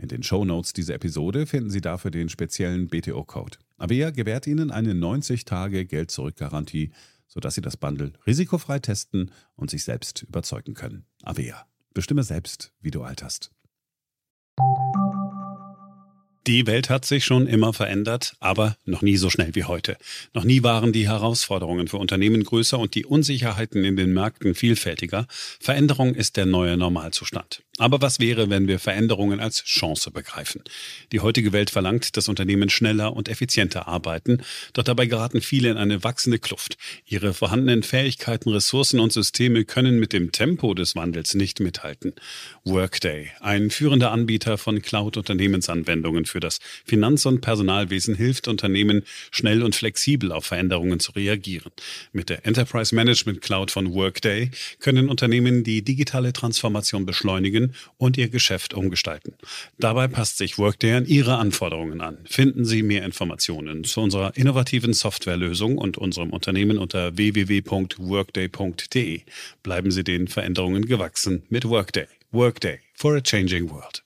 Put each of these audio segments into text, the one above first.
In den Show Notes dieser Episode finden Sie dafür den speziellen BTO-Code. Avea gewährt Ihnen eine 90-Tage-Geld-Zurück-Garantie, sodass Sie das Bundle risikofrei testen und sich selbst überzeugen können. Avea. Bestimme selbst, wie du alterst. Die Welt hat sich schon immer verändert, aber noch nie so schnell wie heute. Noch nie waren die Herausforderungen für Unternehmen größer und die Unsicherheiten in den Märkten vielfältiger. Veränderung ist der neue Normalzustand. Aber was wäre, wenn wir Veränderungen als Chance begreifen? Die heutige Welt verlangt, dass Unternehmen schneller und effizienter arbeiten, doch dabei geraten viele in eine wachsende Kluft. Ihre vorhandenen Fähigkeiten, Ressourcen und Systeme können mit dem Tempo des Wandels nicht mithalten. Workday, ein führender Anbieter von Cloud-Unternehmensanwendungen für das Finanz- und Personalwesen, hilft Unternehmen, schnell und flexibel auf Veränderungen zu reagieren. Mit der Enterprise Management Cloud von Workday können Unternehmen die digitale Transformation beschleunigen und Ihr Geschäft umgestalten. Dabei passt sich Workday an Ihre Anforderungen an. Finden Sie mehr Informationen zu unserer innovativen Softwarelösung und unserem Unternehmen unter www.workday.de. Bleiben Sie den Veränderungen gewachsen mit Workday. Workday for a changing world.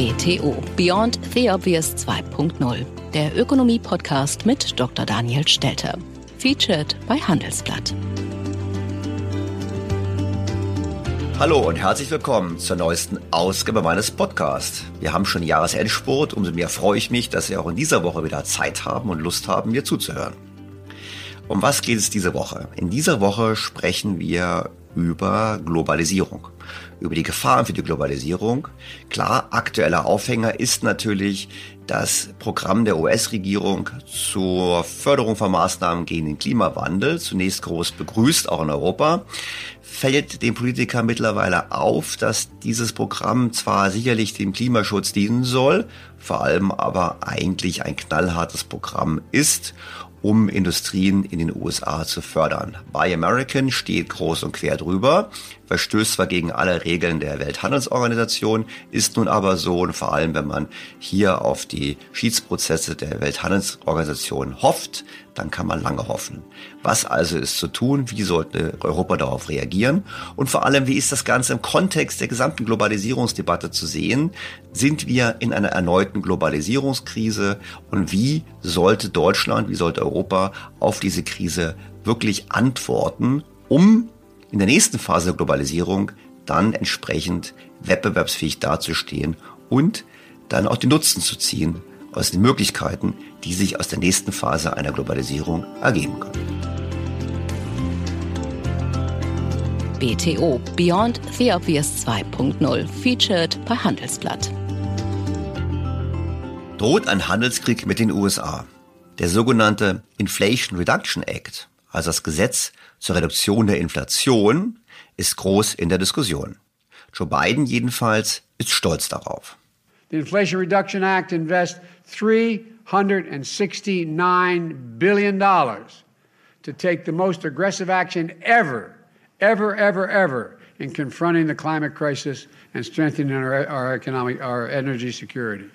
BTO Beyond the Obvious 2.0, der Ökonomie-Podcast mit Dr. Daniel Stelter. Featured bei Handelsblatt. Hallo und herzlich willkommen zur neuesten Ausgabe meines Podcasts. Wir haben schon Jahresendspurt, umso mehr freue ich mich, dass Sie auch in dieser Woche wieder Zeit haben und Lust haben, mir zuzuhören. Um was geht es diese Woche? In dieser Woche sprechen wir über Globalisierung über die Gefahren für die Globalisierung. Klar, aktueller Aufhänger ist natürlich das Programm der US-Regierung zur Förderung von Maßnahmen gegen den Klimawandel, zunächst groß begrüßt, auch in Europa, fällt den Politikern mittlerweile auf, dass dieses Programm zwar sicherlich dem Klimaschutz dienen soll, vor allem aber eigentlich ein knallhartes Programm ist um Industrien in den USA zu fördern. Buy American steht groß und quer drüber, verstößt zwar gegen alle Regeln der Welthandelsorganisation, ist nun aber so und vor allem, wenn man hier auf die Schiedsprozesse der Welthandelsorganisation hofft, dann kann man lange hoffen. Was also ist zu tun? Wie sollte Europa darauf reagieren? Und vor allem, wie ist das Ganze im Kontext der gesamten Globalisierungsdebatte zu sehen? Sind wir in einer erneuten Globalisierungskrise? Und wie sollte Deutschland, wie sollte Europa auf diese Krise wirklich antworten, um in der nächsten Phase der Globalisierung dann entsprechend wettbewerbsfähig dazustehen und dann auch den Nutzen zu ziehen aus den Möglichkeiten, die sich aus der nächsten Phase einer Globalisierung ergeben können. BTO Beyond the Obvious 2.0 featured bei Handelsblatt. Droht ein Handelskrieg mit den USA. Der sogenannte Inflation Reduction Act, also das Gesetz zur Reduktion der Inflation, ist groß in der Diskussion. Joe Biden jedenfalls ist stolz darauf. The Inflation Reduction Act invests $369 billion to take the most aggressive action ever, ever, ever, ever in confronting the climate crisis and strengthening our, our economic, our energy security.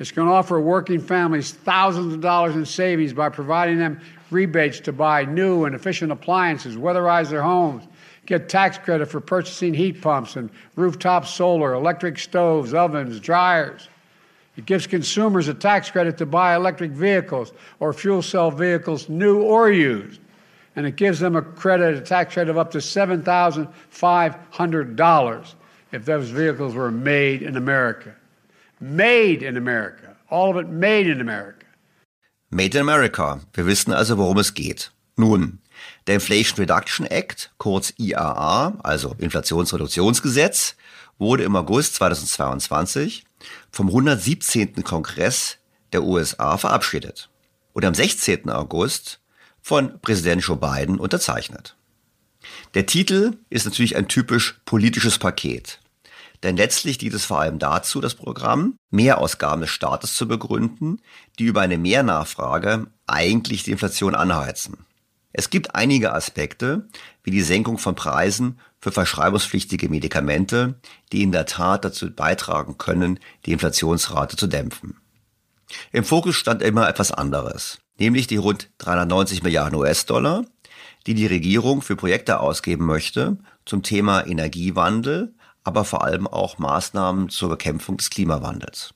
It's going to offer working families thousands of dollars in savings by providing them rebates to buy new and efficient appliances, weatherize their homes, get tax credit for purchasing heat pumps and rooftop solar, electric stoves, ovens, dryers. It gives consumers a tax credit to buy electric vehicles or fuel cell vehicles, new or used. And it gives them a credit, a tax credit of up to $7,500 if those vehicles were made in America. Made in America. All of it made in America. Made in America. Wir wissen also, worum es geht. Nun, der Inflation Reduction Act, kurz IAA, also Inflationsreduktionsgesetz, wurde im August 2022 vom 117. Kongress der USA verabschiedet und am 16. August von Präsident Joe Biden unterzeichnet. Der Titel ist natürlich ein typisch politisches Paket. Denn letztlich dient es vor allem dazu, das Programm Mehrausgaben des Staates zu begründen, die über eine Mehrnachfrage eigentlich die Inflation anheizen. Es gibt einige Aspekte, wie die Senkung von Preisen für verschreibungspflichtige Medikamente, die in der Tat dazu beitragen können, die Inflationsrate zu dämpfen. Im Fokus stand immer etwas anderes, nämlich die rund 390 Milliarden US-Dollar, die die Regierung für Projekte ausgeben möchte zum Thema Energiewandel, aber vor allem auch Maßnahmen zur Bekämpfung des Klimawandels.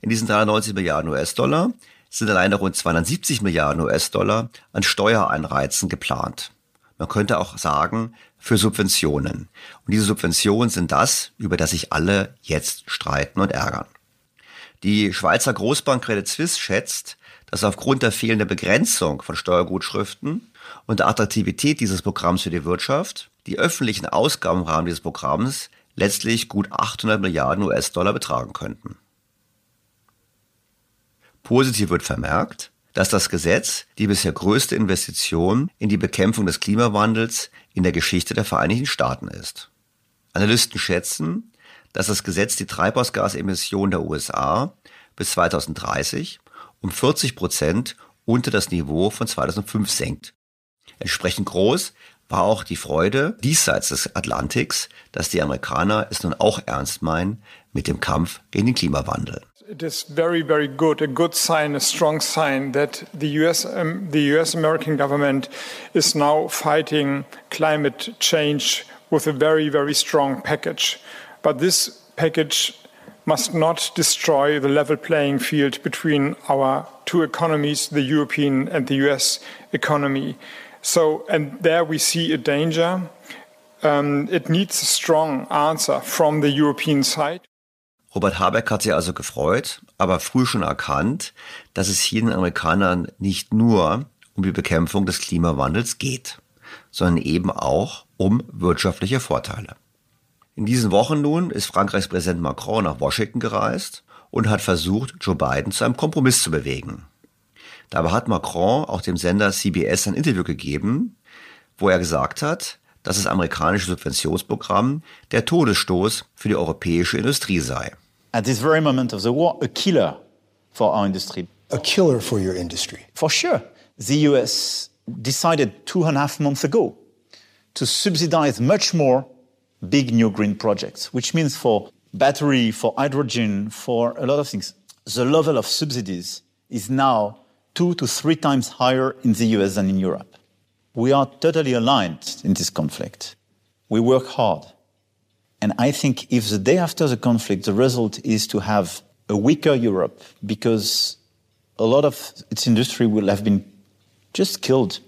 In diesen 390 Milliarden US-Dollar sind alleine rund 270 Milliarden US-Dollar an Steuereinreizen geplant. Man könnte auch sagen, für Subventionen. Und diese Subventionen sind das, über das sich alle jetzt streiten und ärgern. Die Schweizer Großbank Credit Suisse schätzt, dass aufgrund der fehlenden Begrenzung von Steuergutschriften und der Attraktivität dieses Programms für die Wirtschaft die öffentlichen Ausgaben im Rahmen dieses Programms letztlich gut 800 Milliarden US-Dollar betragen könnten. Positiv wird vermerkt, dass das Gesetz die bisher größte Investition in die Bekämpfung des Klimawandels in der Geschichte der Vereinigten Staaten ist. Analysten schätzen, dass das Gesetz die Treibhausgasemissionen der USA bis 2030 um 40 Prozent unter das Niveau von 2005 senkt. Entsprechend groß war auch die Freude diesseits des Atlantiks, dass die Amerikaner es nun auch ernst meinen mit dem Kampf gegen den Klimawandel. It is very, very good, a good sign, a strong sign that the US, um, the US American government is now fighting climate change with a very, very strong package. But this package must not destroy the level playing field between our two economies, the European and the US economy. So, and there we see a danger. Um, it needs a strong answer from the European side. Robert Habeck hat sich also gefreut, aber früh schon erkannt, dass es hier den Amerikanern nicht nur um die Bekämpfung des Klimawandels geht, sondern eben auch um wirtschaftliche Vorteile. In diesen Wochen nun ist Frankreichs Präsident Macron nach Washington gereist und hat versucht, Joe Biden zu einem Kompromiss zu bewegen. Dabei hat Macron auch dem Sender CBS ein Interview gegeben, wo er gesagt hat, dass das amerikanische Subventionsprogramm der Todesstoß für die europäische Industrie sei at this very moment of the war, a killer for our industry. A killer for your industry. For sure. the US decided two and a half months ago to subsidize much more big new green projects, which means for battery, for hydrogen, for a lot of things, the level of subsidies is now two to three times higher in the US than in Europe. We are totally aligned in this conflict. We work hard. And I think if the day after the conflict, the result is to have a weaker Europe because a lot of its industry will have been just killed,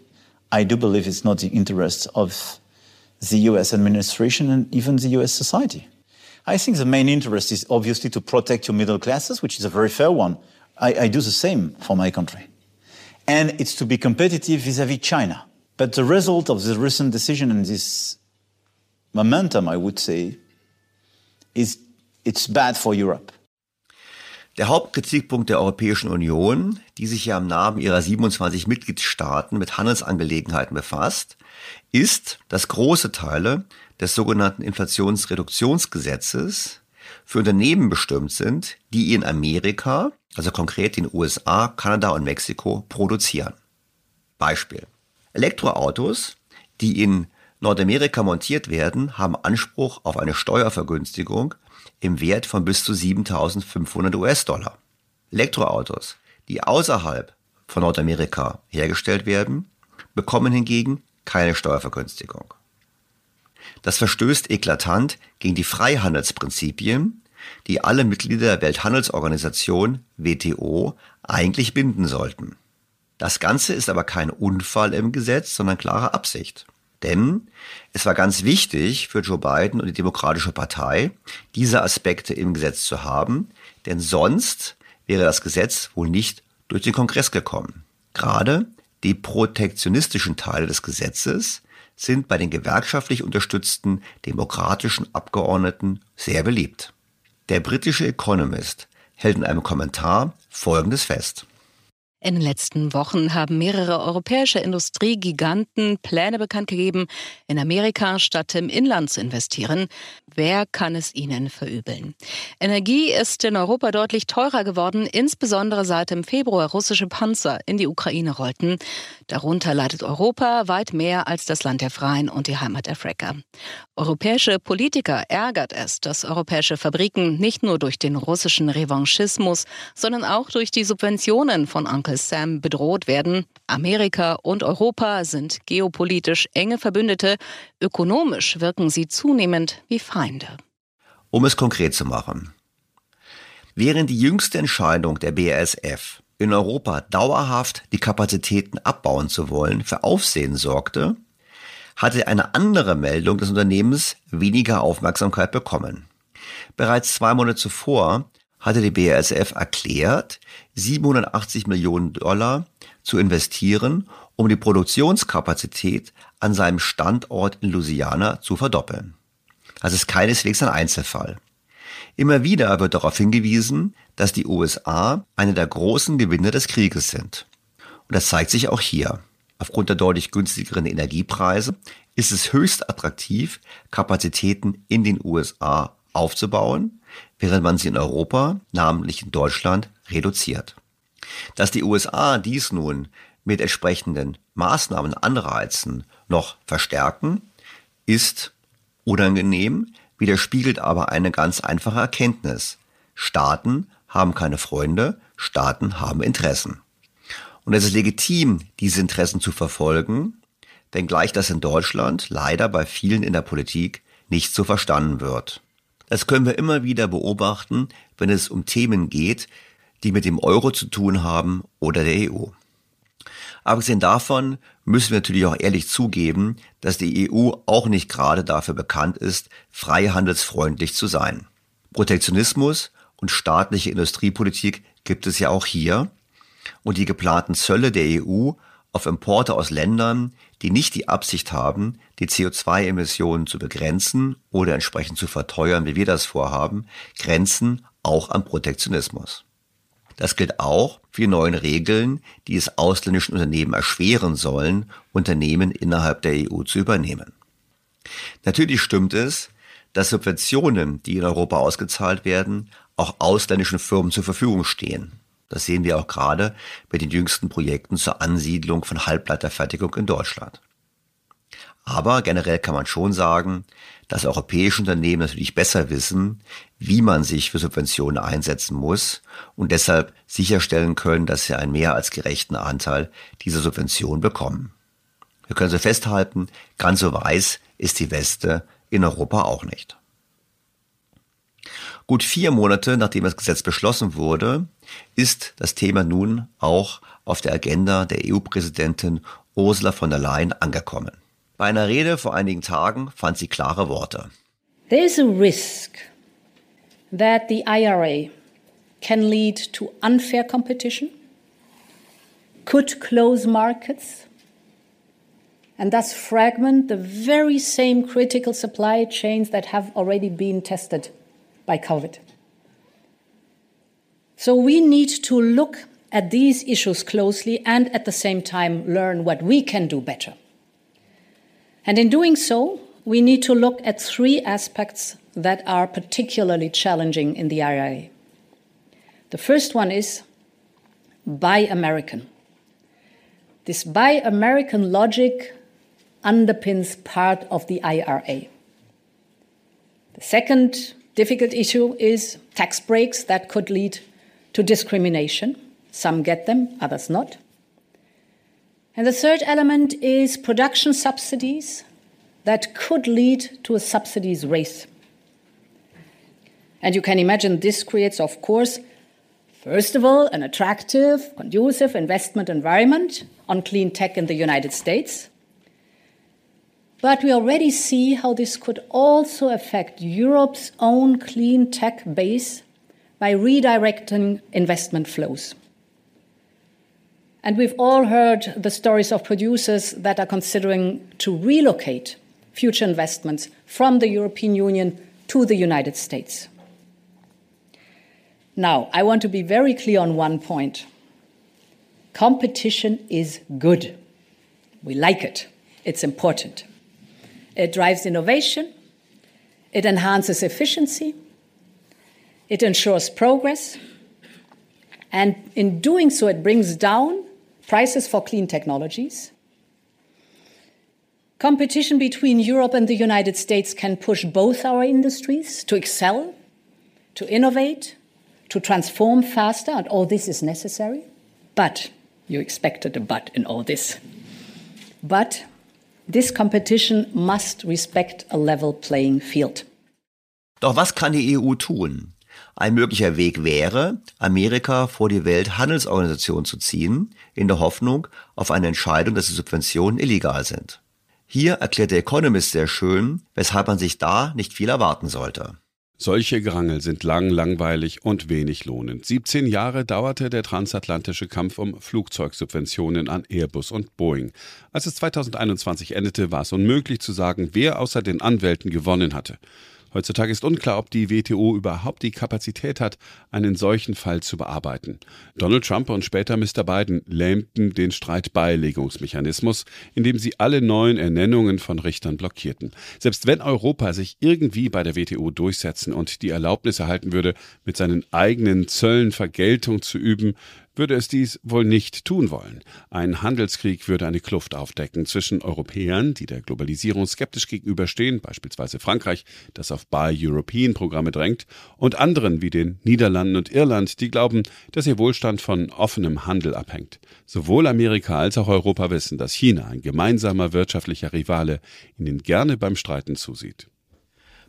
I do believe it's not the interest of the US administration and even the US society. I think the main interest is obviously to protect your middle classes, which is a very fair one. I, I do the same for my country. And it's to be competitive vis-à-vis China. But the result of this recent decision and this momentum, I would say, is it's bad for Europe. Der Hauptkritikpunkt der Europäischen Union, die sich ja im Namen ihrer 27 Mitgliedstaaten mit Handelsangelegenheiten befasst, ist, dass große Teile des sogenannten Inflationsreduktionsgesetzes für Unternehmen bestimmt sind, die in Amerika, also konkret den USA, Kanada und Mexiko, produzieren. Beispiel. Elektroautos, die in Nordamerika montiert werden, haben Anspruch auf eine Steuervergünstigung im Wert von bis zu 7500 US-Dollar. Elektroautos, die außerhalb von Nordamerika hergestellt werden, bekommen hingegen keine Steuervergünstigung. Das verstößt eklatant gegen die Freihandelsprinzipien, die alle Mitglieder der Welthandelsorganisation WTO eigentlich binden sollten. Das Ganze ist aber kein Unfall im Gesetz, sondern klare Absicht. Denn es war ganz wichtig für Joe Biden und die Demokratische Partei, diese Aspekte im Gesetz zu haben, denn sonst wäre das Gesetz wohl nicht durch den Kongress gekommen. Gerade die protektionistischen Teile des Gesetzes sind bei den gewerkschaftlich unterstützten demokratischen Abgeordneten sehr beliebt. Der britische Economist hält in einem Kommentar Folgendes fest. In den letzten Wochen haben mehrere europäische Industriegiganten Pläne bekannt gegeben, in Amerika statt im Inland zu investieren. Wer kann es ihnen verübeln? Energie ist in Europa deutlich teurer geworden, insbesondere seit im Februar russische Panzer in die Ukraine rollten. Darunter leidet Europa weit mehr als das Land der Freien und die Heimat der Fracker. Europäische Politiker ärgert es, dass europäische Fabriken nicht nur durch den russischen Revanchismus, sondern auch durch die Subventionen von Uncle Sam bedroht werden. Amerika und Europa sind geopolitisch enge Verbündete. Ökonomisch wirken sie zunehmend wie Feinde. Um es konkret zu machen. Während die jüngste Entscheidung der BASF in Europa dauerhaft die Kapazitäten abbauen zu wollen für Aufsehen sorgte, hatte eine andere Meldung des Unternehmens weniger Aufmerksamkeit bekommen. Bereits zwei Monate zuvor hatte die BASF erklärt, 780 Millionen Dollar zu investieren, um die Produktionskapazität an seinem Standort in Louisiana zu verdoppeln. Das ist keineswegs ein Einzelfall. Immer wieder wird darauf hingewiesen, dass die USA eine der großen Gewinner des Krieges sind. Und das zeigt sich auch hier. Aufgrund der deutlich günstigeren Energiepreise ist es höchst attraktiv, Kapazitäten in den USA aufzubauen, während man sie in Europa, namentlich in Deutschland, reduziert. Dass die USA dies nun mit entsprechenden Maßnahmen anreizen noch verstärken, ist unangenehm, widerspiegelt aber eine ganz einfache Erkenntnis. Staaten haben keine Freunde, Staaten haben Interessen. Und es ist legitim, diese Interessen zu verfolgen, wenngleich das in Deutschland leider bei vielen in der Politik nicht so verstanden wird. Das können wir immer wieder beobachten, wenn es um Themen geht, die mit dem Euro zu tun haben oder der EU. Abgesehen davon müssen wir natürlich auch ehrlich zugeben, dass die EU auch nicht gerade dafür bekannt ist, freihandelsfreundlich zu sein. Protektionismus und staatliche Industriepolitik gibt es ja auch hier und die geplanten Zölle der EU auf Importe aus Ländern, die nicht die Absicht haben, die CO2-Emissionen zu begrenzen oder entsprechend zu verteuern, wie wir das vorhaben, grenzen auch an Protektionismus. Das gilt auch für die neuen Regeln, die es ausländischen Unternehmen erschweren sollen, Unternehmen innerhalb der EU zu übernehmen. Natürlich stimmt es, dass Subventionen, die in Europa ausgezahlt werden, auch ausländischen Firmen zur Verfügung stehen. Das sehen wir auch gerade bei den jüngsten Projekten zur Ansiedlung von Halbleiterfertigung in Deutschland. Aber generell kann man schon sagen, dass europäische Unternehmen natürlich besser wissen, wie man sich für Subventionen einsetzen muss und deshalb sicherstellen können, dass sie einen mehr als gerechten Anteil dieser Subventionen bekommen. Wir können so festhalten, ganz so weiß ist die Weste in Europa auch nicht. Gut vier Monate nachdem das Gesetz beschlossen wurde, ist das Thema nun auch auf der Agenda der EU-Präsidentin Ursula von der Leyen angekommen. Bei einer Rede vor einigen Tagen fand sie klare Worte. There is a risk that the IRA can lead to unfair competition, could close markets, and thus fragment the very same critical supply chains that have already been tested by COVID. So we need to look at these issues closely and at the same time learn what we can do better. And in doing so, we need to look at three aspects that are particularly challenging in the IRA. The first one is Buy American. This Buy American logic underpins part of the IRA. The second difficult issue is tax breaks that could lead to discrimination. Some get them, others not. And the third element is production subsidies that could lead to a subsidies race. And you can imagine this creates, of course, first of all, an attractive, conducive investment environment on clean tech in the United States. But we already see how this could also affect Europe's own clean tech base by redirecting investment flows. And we've all heard the stories of producers that are considering to relocate future investments from the European Union to the United States. Now, I want to be very clear on one point competition is good. We like it, it's important. It drives innovation, it enhances efficiency, it ensures progress, and in doing so, it brings down prices for clean technologies. Competition between Europe and the United States can push both our industries to excel, to innovate, to transform faster, and all this is necessary. But, you expected a but in all this. But this competition must respect a level playing field. Doch was kann die EU tun? Ein möglicher Weg wäre, Amerika vor die Welthandelsorganisation zu ziehen, in der Hoffnung auf eine Entscheidung, dass die Subventionen illegal sind. Hier erklärt der Economist sehr schön, weshalb man sich da nicht viel erwarten sollte. Solche Gerangel sind lang, langweilig und wenig lohnend. 17 Jahre dauerte der transatlantische Kampf um Flugzeugsubventionen an Airbus und Boeing. Als es 2021 endete, war es unmöglich zu sagen, wer außer den Anwälten gewonnen hatte. Heutzutage ist unklar, ob die WTO überhaupt die Kapazität hat, einen solchen Fall zu bearbeiten. Donald Trump und später Mr. Biden lähmten den Streitbeilegungsmechanismus, indem sie alle neuen Ernennungen von Richtern blockierten. Selbst wenn Europa sich irgendwie bei der WTO durchsetzen und die Erlaubnis erhalten würde, mit seinen eigenen Zöllen Vergeltung zu üben, würde es dies wohl nicht tun wollen. Ein Handelskrieg würde eine Kluft aufdecken zwischen Europäern, die der Globalisierung skeptisch gegenüberstehen, beispielsweise Frankreich, das auf Buy European Programme drängt, und anderen wie den Niederlanden und Irland, die glauben, dass ihr Wohlstand von offenem Handel abhängt. Sowohl Amerika als auch Europa wissen, dass China, ein gemeinsamer wirtschaftlicher Rivale, ihnen gerne beim Streiten zusieht.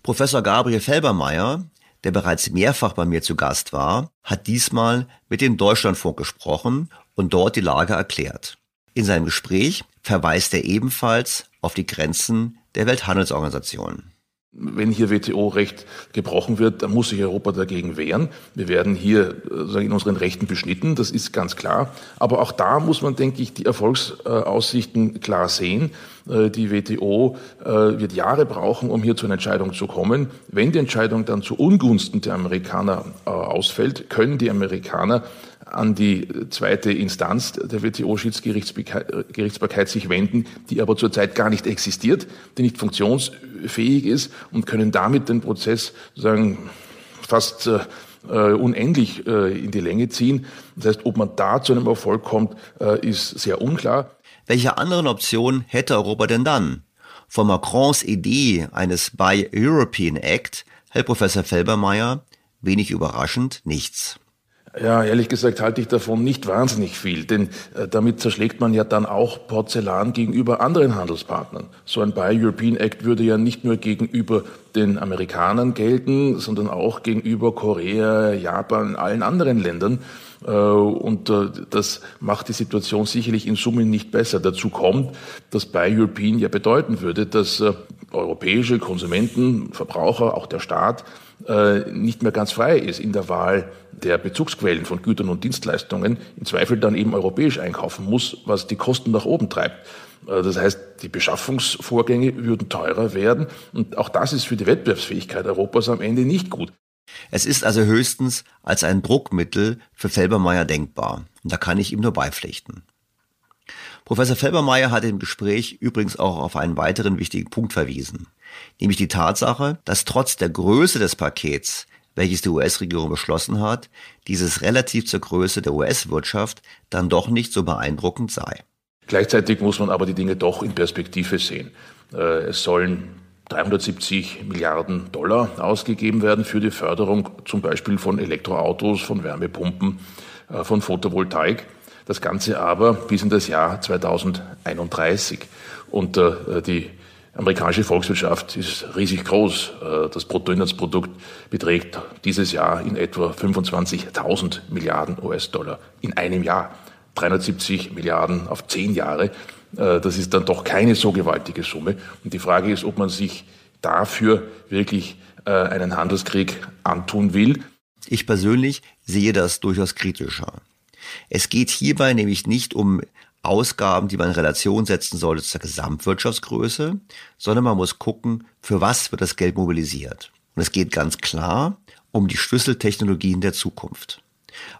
Professor Gabriel Felbermeier der bereits mehrfach bei mir zu Gast war, hat diesmal mit dem Deutschlandfunk gesprochen und dort die Lage erklärt. In seinem Gespräch verweist er ebenfalls auf die Grenzen der Welthandelsorganisation. Wenn hier WTO-Recht gebrochen wird, dann muss sich Europa dagegen wehren. Wir werden hier äh, in unseren Rechten beschnitten, das ist ganz klar. Aber auch da muss man, denke ich, die Erfolgsaussichten klar sehen. Äh, die WTO äh, wird Jahre brauchen, um hier zu einer Entscheidung zu kommen. Wenn die Entscheidung dann zu Ungunsten der Amerikaner ausfällt, können die Amerikaner an die zweite Instanz der WTO-Schiedsgerichtsbarkeit sich wenden, die aber zurzeit gar nicht existiert, die nicht funktionsfähig ist und können damit den Prozess sozusagen fast äh, äh, unendlich äh, in die Länge ziehen. Das heißt, ob man da zu einem Erfolg kommt, äh, ist sehr unklar. Welche anderen Optionen hätte Europa denn dann? Von Macrons Idee eines Buy European Act hält Professor Felbermeier, wenig überraschend, nichts. Ja, ehrlich gesagt halte ich davon nicht wahnsinnig viel, denn äh, damit zerschlägt man ja dann auch Porzellan gegenüber anderen Handelspartnern. So ein Buy European Act würde ja nicht nur gegenüber den Amerikanern gelten, sondern auch gegenüber Korea, Japan, allen anderen Ländern. Äh, und äh, das macht die Situation sicherlich in Summe nicht besser. Dazu kommt, dass Buy European ja bedeuten würde, dass europäische Konsumenten, Verbraucher, auch der Staat nicht mehr ganz frei ist in der Wahl der Bezugsquellen von Gütern und Dienstleistungen, im Zweifel dann eben europäisch einkaufen muss, was die Kosten nach oben treibt. Das heißt, die Beschaffungsvorgänge würden teurer werden und auch das ist für die Wettbewerbsfähigkeit Europas am Ende nicht gut. Es ist also höchstens als ein Druckmittel für Felbermeier denkbar. Und da kann ich ihm nur beipflichten. Professor Felbermeier hat im Gespräch übrigens auch auf einen weiteren wichtigen Punkt verwiesen, nämlich die Tatsache, dass trotz der Größe des Pakets, welches die US-Regierung beschlossen hat, dieses relativ zur Größe der US-Wirtschaft dann doch nicht so beeindruckend sei. Gleichzeitig muss man aber die Dinge doch in Perspektive sehen. Äh, es sollen 370 Milliarden Dollar ausgegeben werden für die Förderung zum Beispiel von Elektroautos, von Wärmepumpen, äh, von Photovoltaik. Das Ganze aber bis in das Jahr 2031. Und äh, die amerikanische Volkswirtschaft ist riesig groß. Äh, das Bruttoinlandsprodukt beträgt dieses Jahr in etwa 25.000 Milliarden US-Dollar in einem Jahr. 370 Milliarden auf zehn Jahre. Äh, das ist dann doch keine so gewaltige Summe. Und die Frage ist, ob man sich dafür wirklich äh, einen Handelskrieg antun will. Ich persönlich sehe das durchaus kritischer. Es geht hierbei nämlich nicht um Ausgaben, die man in Relation setzen sollte zur Gesamtwirtschaftsgröße, sondern man muss gucken, für was wird das Geld mobilisiert. Und es geht ganz klar um die Schlüsseltechnologien der Zukunft.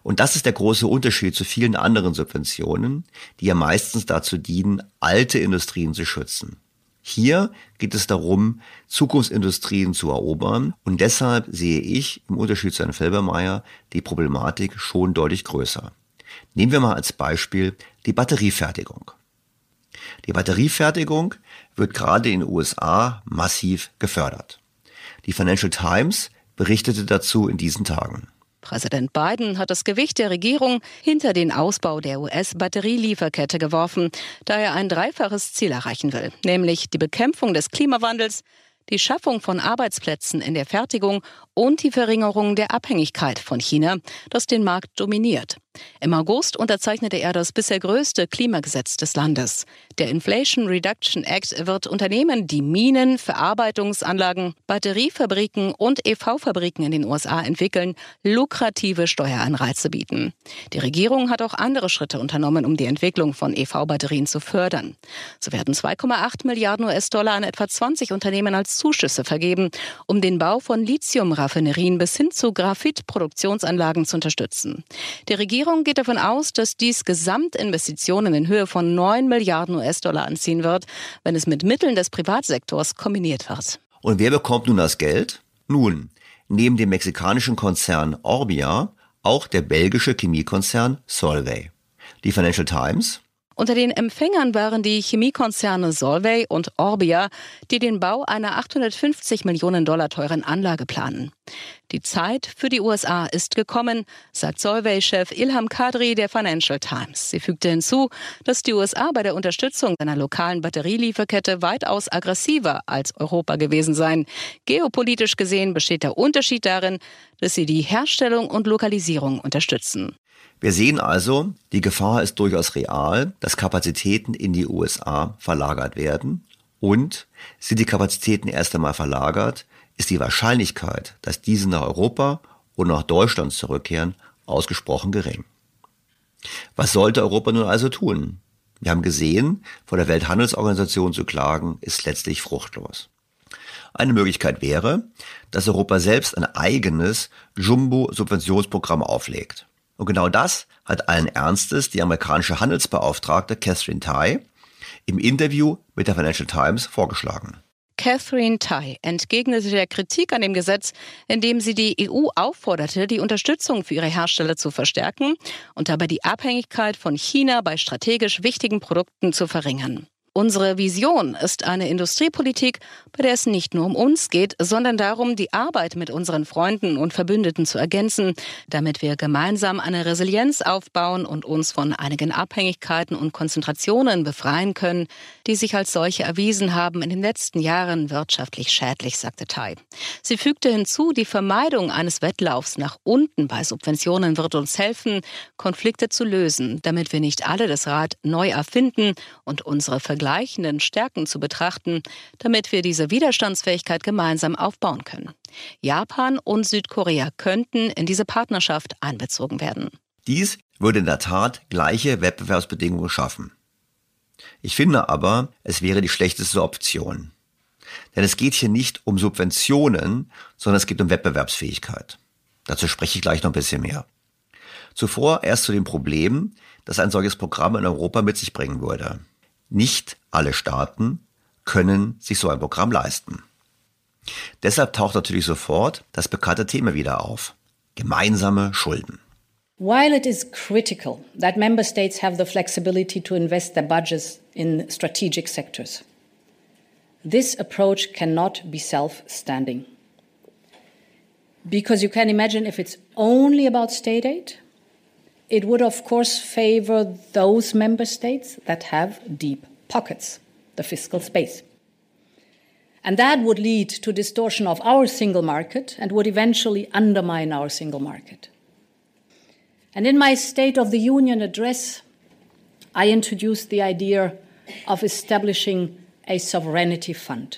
Und das ist der große Unterschied zu vielen anderen Subventionen, die ja meistens dazu dienen, alte Industrien zu schützen. Hier geht es darum, Zukunftsindustrien zu erobern und deshalb sehe ich im Unterschied zu Herrn Felbermeier die Problematik schon deutlich größer. Nehmen wir mal als Beispiel die Batteriefertigung. Die Batteriefertigung wird gerade in den USA massiv gefördert. Die Financial Times berichtete dazu in diesen Tagen. Präsident Biden hat das Gewicht der Regierung hinter den Ausbau der US-Batterielieferkette geworfen, da er ein dreifaches Ziel erreichen will, nämlich die Bekämpfung des Klimawandels, die Schaffung von Arbeitsplätzen in der Fertigung und die Verringerung der Abhängigkeit von China, das den Markt dominiert. Im August unterzeichnete er das bisher größte Klimagesetz des Landes. Der Inflation Reduction Act wird Unternehmen, die Minen, Verarbeitungsanlagen, Batteriefabriken und EV-Fabriken in den USA entwickeln, lukrative Steueranreize bieten. Die Regierung hat auch andere Schritte unternommen, um die Entwicklung von EV-Batterien zu fördern. So werden 2,8 Milliarden US-Dollar an etwa 20 Unternehmen als Zuschüsse vergeben, um den Bau von Lithiumraffinerien bis hin zu Graphitproduktionsanlagen zu unterstützen. Die Regierung geht davon aus, dass dies Gesamtinvestitionen in Höhe von 9 Milliarden US-Dollar anziehen wird, wenn es mit Mitteln des Privatsektors kombiniert wird. Und wer bekommt nun das Geld? Nun, neben dem mexikanischen Konzern Orbia auch der belgische Chemiekonzern Solvay. Die Financial Times unter den Empfängern waren die Chemiekonzerne Solvay und Orbia, die den Bau einer 850 Millionen Dollar teuren Anlage planen. Die Zeit für die USA ist gekommen, sagt Solvay-Chef Ilham Kadri der Financial Times. Sie fügte hinzu, dass die USA bei der Unterstützung einer lokalen Batterielieferkette weitaus aggressiver als Europa gewesen seien. Geopolitisch gesehen besteht der Unterschied darin, dass sie die Herstellung und Lokalisierung unterstützen. Wir sehen also, die Gefahr ist durchaus real, dass Kapazitäten in die USA verlagert werden. Und sind die Kapazitäten erst einmal verlagert, ist die Wahrscheinlichkeit, dass diese nach Europa und nach Deutschland zurückkehren, ausgesprochen gering. Was sollte Europa nun also tun? Wir haben gesehen, vor der Welthandelsorganisation zu klagen, ist letztlich fruchtlos. Eine Möglichkeit wäre, dass Europa selbst ein eigenes Jumbo-Subventionsprogramm auflegt. Und genau das hat allen Ernstes die amerikanische Handelsbeauftragte Catherine Tai im Interview mit der Financial Times vorgeschlagen. Catherine Tai entgegnete der Kritik an dem Gesetz, indem sie die EU aufforderte, die Unterstützung für ihre Hersteller zu verstärken und dabei die Abhängigkeit von China bei strategisch wichtigen Produkten zu verringern. Unsere Vision ist eine Industriepolitik, bei der es nicht nur um uns geht, sondern darum, die Arbeit mit unseren Freunden und Verbündeten zu ergänzen, damit wir gemeinsam eine Resilienz aufbauen und uns von einigen Abhängigkeiten und Konzentrationen befreien können, die sich als solche erwiesen haben in den letzten Jahren wirtschaftlich schädlich, sagte Tai. Sie fügte hinzu, die Vermeidung eines Wettlaufs nach unten bei Subventionen wird uns helfen, Konflikte zu lösen, damit wir nicht alle das Rad neu erfinden und unsere vergleichenden Stärken zu betrachten, damit wir diese Widerstandsfähigkeit gemeinsam aufbauen können. Japan und Südkorea könnten in diese Partnerschaft einbezogen werden. Dies würde in der Tat gleiche Wettbewerbsbedingungen schaffen. Ich finde aber, es wäre die schlechteste Option. Denn es geht hier nicht um Subventionen, sondern es geht um Wettbewerbsfähigkeit. Dazu spreche ich gleich noch ein bisschen mehr. Zuvor erst zu dem Problem, das ein solches Programm in Europa mit sich bringen würde. Nicht alle Staaten können sich so ein Programm leisten. Deshalb taucht natürlich sofort das bekannte Thema wieder auf. Gemeinsame Schulden. While it is critical that member states have the flexibility to invest their budgets in strategic sectors, this approach cannot be self standing. Because you can imagine if it's only about state aid, it would, of course, favor those member states that have deep pockets, the fiscal space. And that would lead to distortion of our single market and would eventually undermine our single market. And in my State of the Union address, I introduced the idea of establishing a sovereignty fund.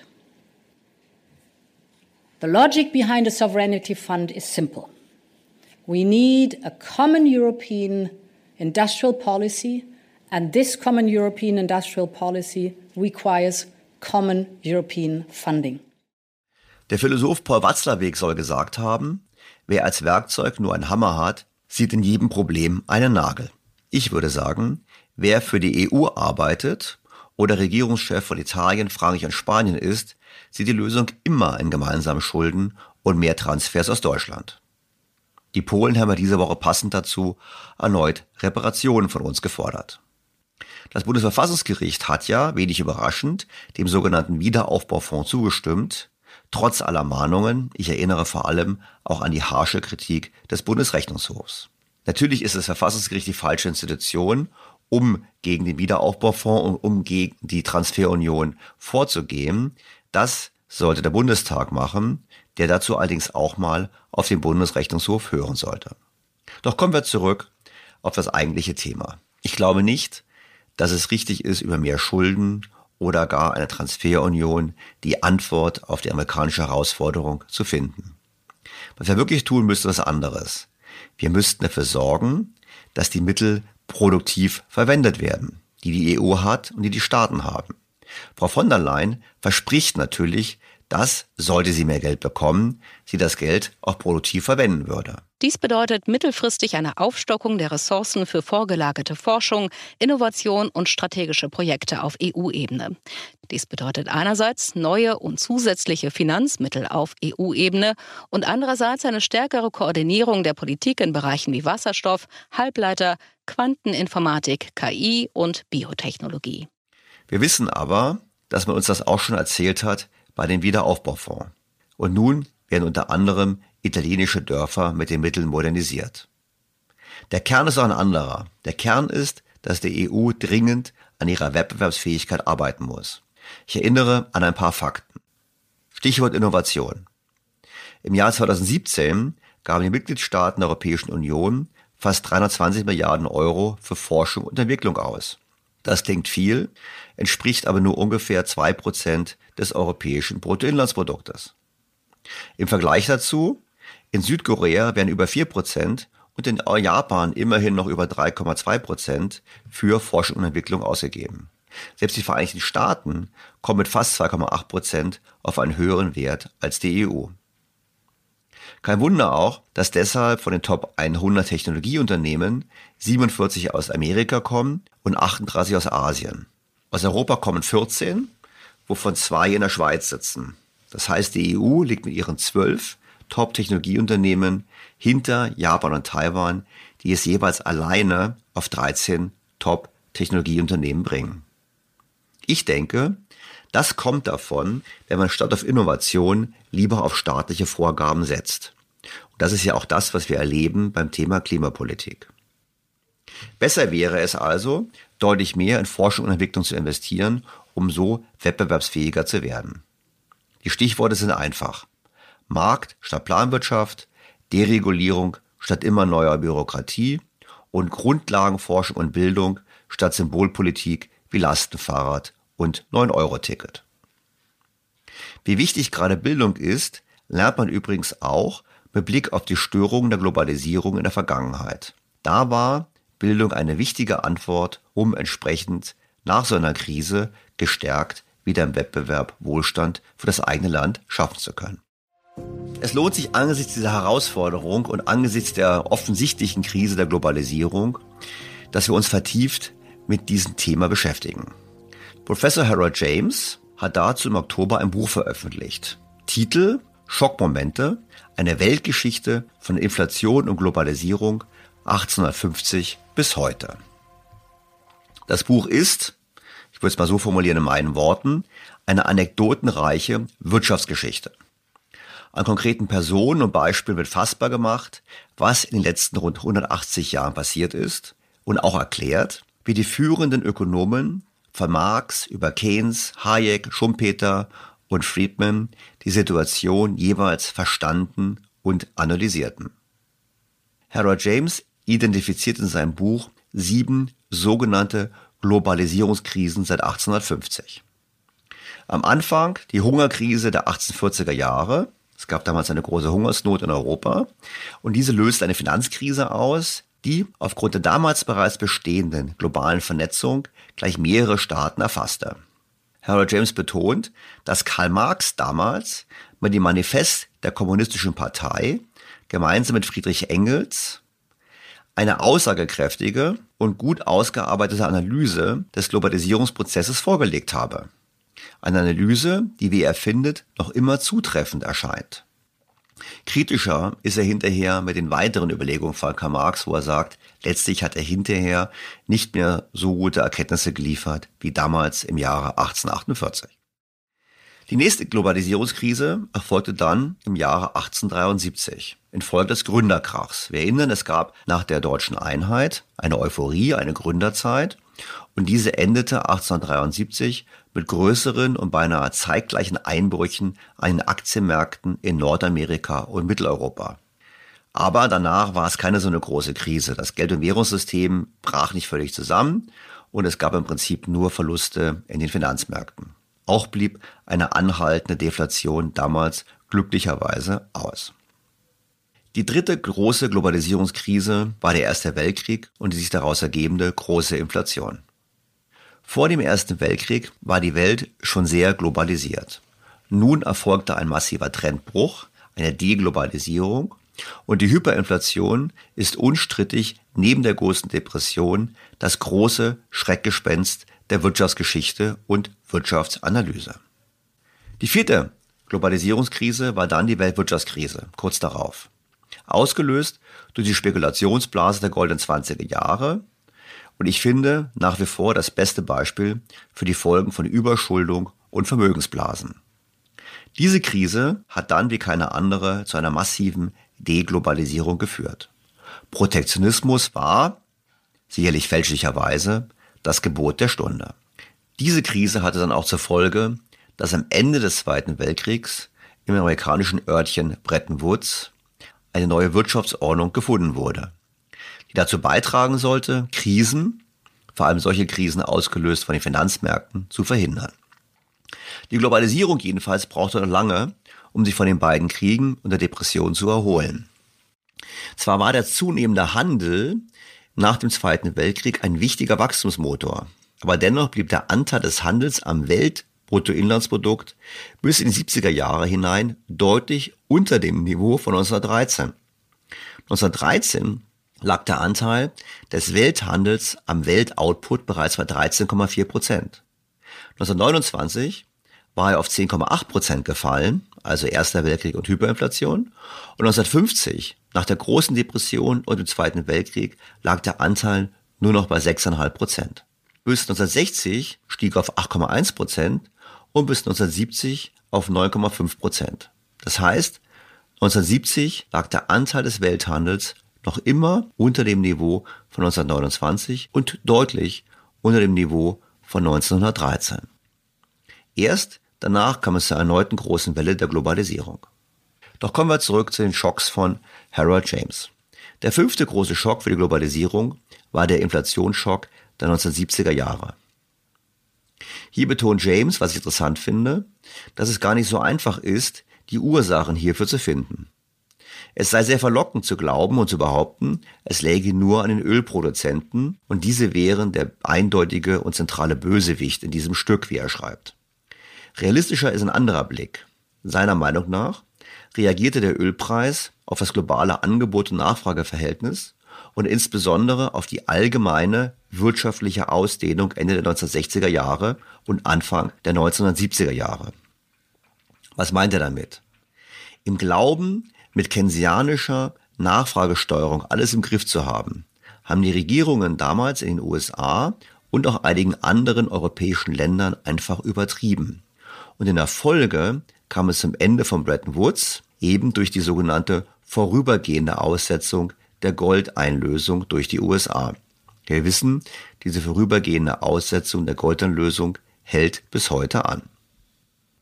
The logic behind a sovereignty fund is simple. We need a common European industrial policy, and this common European industrial policy requires common European funding. Der Philosoph Paul Watzlawick soll gesagt haben, wer als Werkzeug nur einen Hammer hat, sieht in jedem Problem einen Nagel. Ich würde sagen, wer für die EU arbeitet oder Regierungschef von Italien, Frankreich und Spanien ist, sieht die Lösung immer in gemeinsamen Schulden und mehr Transfers aus Deutschland. Die Polen haben ja diese Woche passend dazu erneut Reparationen von uns gefordert. Das Bundesverfassungsgericht hat ja, wenig überraschend, dem sogenannten Wiederaufbaufonds zugestimmt, trotz aller Mahnungen, ich erinnere vor allem auch an die harsche Kritik des Bundesrechnungshofs. Natürlich ist das Verfassungsgericht die falsche Institution, um gegen den Wiederaufbaufonds und um gegen die Transferunion vorzugehen. Das sollte der Bundestag machen, der dazu allerdings auch mal auf den Bundesrechnungshof hören sollte. Doch kommen wir zurück auf das eigentliche Thema. Ich glaube nicht, dass es richtig ist, über mehr Schulden oder gar eine Transferunion die Antwort auf die amerikanische Herausforderung zu finden. Was wir wirklich tun müssen, ist anderes. Wir müssten dafür sorgen, dass die Mittel produktiv verwendet werden, die die EU hat und die die Staaten haben. Frau von der Leyen verspricht natürlich, dass, sollte sie mehr Geld bekommen, sie das Geld auch produktiv verwenden würde. Dies bedeutet mittelfristig eine Aufstockung der Ressourcen für vorgelagerte Forschung, Innovation und strategische Projekte auf EU-Ebene. Dies bedeutet einerseits neue und zusätzliche Finanzmittel auf EU-Ebene und andererseits eine stärkere Koordinierung der Politik in Bereichen wie Wasserstoff, Halbleiter, Quanteninformatik, KI und Biotechnologie. Wir wissen aber, dass man uns das auch schon erzählt hat, bei dem Wiederaufbaufonds. Und nun werden unter anderem italienische Dörfer mit den Mitteln modernisiert. Der Kern ist auch ein anderer. Der Kern ist, dass die EU dringend an ihrer Wettbewerbsfähigkeit arbeiten muss. Ich erinnere an ein paar Fakten. Stichwort Innovation. Im Jahr 2017 gaben die Mitgliedstaaten der Europäischen Union fast 320 Milliarden Euro für Forschung und Entwicklung aus. Das klingt viel, entspricht aber nur ungefähr zwei Prozent des europäischen Bruttoinlandsproduktes. Im Vergleich dazu, in Südkorea werden über vier Prozent und in Japan immerhin noch über 3,2 Prozent für Forschung und Entwicklung ausgegeben. Selbst die Vereinigten Staaten kommen mit fast 2,8 Prozent auf einen höheren Wert als die EU. Kein Wunder auch, dass deshalb von den Top 100 Technologieunternehmen 47 aus Amerika kommen und 38 aus Asien. Aus Europa kommen 14, wovon zwei in der Schweiz sitzen. Das heißt, die EU liegt mit ihren zwölf Top-Technologieunternehmen hinter Japan und Taiwan, die es jeweils alleine auf 13 Top-Technologieunternehmen bringen. Ich denke, das kommt davon, wenn man statt auf Innovation lieber auf staatliche Vorgaben setzt. Und das ist ja auch das, was wir erleben beim Thema Klimapolitik. Besser wäre es also, deutlich mehr in Forschung und Entwicklung zu investieren, um so wettbewerbsfähiger zu werden. Die Stichworte sind einfach. Markt statt Planwirtschaft, Deregulierung statt immer neuer Bürokratie und Grundlagenforschung und Bildung statt Symbolpolitik wie Lastenfahrrad und 9-Euro-Ticket. Wie wichtig gerade Bildung ist, lernt man übrigens auch mit Blick auf die Störungen der Globalisierung in der Vergangenheit. Da war Bildung eine wichtige Antwort, um entsprechend nach so einer Krise gestärkt wieder im Wettbewerb Wohlstand für das eigene Land schaffen zu können. Es lohnt sich angesichts dieser Herausforderung und angesichts der offensichtlichen Krise der Globalisierung, dass wir uns vertieft mit diesem Thema beschäftigen. Professor Harold James hat dazu im Oktober ein Buch veröffentlicht. Titel Schockmomente, eine Weltgeschichte von Inflation und Globalisierung 1850 bis heute. Das Buch ist, ich würde es mal so formulieren in meinen Worten, eine anekdotenreiche Wirtschaftsgeschichte. An konkreten Personen und Beispielen wird fassbar gemacht, was in den letzten rund 180 Jahren passiert ist und auch erklärt, wie die führenden Ökonomen von Marx über Keynes, Hayek, Schumpeter und Friedman die Situation jeweils verstanden und analysierten. Harold James identifiziert in seinem Buch sieben sogenannte Globalisierungskrisen seit 1850. Am Anfang die Hungerkrise der 1840er Jahre. Es gab damals eine große Hungersnot in Europa und diese löste eine Finanzkrise aus, die aufgrund der damals bereits bestehenden globalen Vernetzung gleich mehrere Staaten erfasste. Harold James betont, dass Karl Marx damals mit dem Manifest der Kommunistischen Partei gemeinsam mit Friedrich Engels eine aussagekräftige und gut ausgearbeitete Analyse des Globalisierungsprozesses vorgelegt habe. Eine Analyse, die, wie er findet, noch immer zutreffend erscheint. Kritischer ist er hinterher mit den weiteren Überlegungen von Karl Marx, wo er sagt, letztlich hat er hinterher nicht mehr so gute Erkenntnisse geliefert wie damals im Jahre 1848. Die nächste Globalisierungskrise erfolgte dann im Jahre 1873 infolge des Gründerkrachs. Wir erinnern, es gab nach der deutschen Einheit eine Euphorie, eine Gründerzeit und diese endete 1873 mit größeren und beinahe zeitgleichen Einbrüchen an den Aktienmärkten in Nordamerika und Mitteleuropa. Aber danach war es keine so eine große Krise. Das Geld- und Währungssystem brach nicht völlig zusammen und es gab im Prinzip nur Verluste in den Finanzmärkten. Auch blieb eine anhaltende Deflation damals glücklicherweise aus. Die dritte große Globalisierungskrise war der Erste Weltkrieg und die sich daraus ergebende große Inflation. Vor dem Ersten Weltkrieg war die Welt schon sehr globalisiert. Nun erfolgte ein massiver Trendbruch, eine Deglobalisierung und die Hyperinflation ist unstrittig neben der großen Depression das große Schreckgespenst der Wirtschaftsgeschichte und Wirtschaftsanalyse. Die vierte Globalisierungskrise war dann die Weltwirtschaftskrise, kurz darauf. Ausgelöst durch die Spekulationsblase der goldenen 20er Jahre. Und ich finde nach wie vor das beste Beispiel für die Folgen von Überschuldung und Vermögensblasen. Diese Krise hat dann wie keine andere zu einer massiven Deglobalisierung geführt. Protektionismus war, sicherlich fälschlicherweise, das Gebot der Stunde. Diese Krise hatte dann auch zur Folge, dass am Ende des Zweiten Weltkriegs im amerikanischen Örtchen Bretton Woods eine neue Wirtschaftsordnung gefunden wurde, die dazu beitragen sollte, Krisen, vor allem solche Krisen ausgelöst von den Finanzmärkten, zu verhindern. Die Globalisierung jedenfalls brauchte noch lange, um sich von den beiden Kriegen und der Depression zu erholen. Zwar war der zunehmende Handel nach dem Zweiten Weltkrieg ein wichtiger Wachstumsmotor, aber dennoch blieb der Anteil des Handels am Weltbruttoinlandsprodukt bis in die 70er Jahre hinein deutlich unter dem Niveau von 1913. 1913 lag der Anteil des Welthandels am Weltoutput bereits bei 13,4 Prozent. 1929 war er auf 10,8 Prozent gefallen, also Erster Weltkrieg und Hyperinflation. Und 1950, nach der großen Depression und dem Zweiten Weltkrieg, lag der Anteil nur noch bei 6,5 Prozent. Bis 1960 stieg er auf 8,1 Prozent und bis 1970 auf 9,5 Prozent. Das heißt, 1970 lag der Anteil des Welthandels noch immer unter dem Niveau von 1929 und deutlich unter dem Niveau von 1913. Erst danach kam es zur erneuten großen Welle der Globalisierung. Doch kommen wir zurück zu den Schocks von Harold James. Der fünfte große Schock für die Globalisierung war der Inflationsschock der 1970er Jahre. Hier betont James, was ich interessant finde, dass es gar nicht so einfach ist, die Ursachen hierfür zu finden. Es sei sehr verlockend zu glauben und zu behaupten, es läge nur an den Ölproduzenten und diese wären der eindeutige und zentrale Bösewicht in diesem Stück, wie er schreibt. Realistischer ist ein anderer Blick. Seiner Meinung nach reagierte der Ölpreis auf das globale Angebot- und Nachfrageverhältnis und insbesondere auf die allgemeine wirtschaftliche Ausdehnung Ende der 1960er Jahre und Anfang der 1970er Jahre. Was meint er damit? Im Glauben, mit keynesianischer Nachfragesteuerung alles im Griff zu haben, haben die Regierungen damals in den USA und auch einigen anderen europäischen Ländern einfach übertrieben. Und in der Folge kam es zum Ende von Bretton Woods, eben durch die sogenannte vorübergehende Aussetzung der Goldeinlösung durch die USA. Wir wissen, diese vorübergehende Aussetzung der Goldeinlösung hält bis heute an.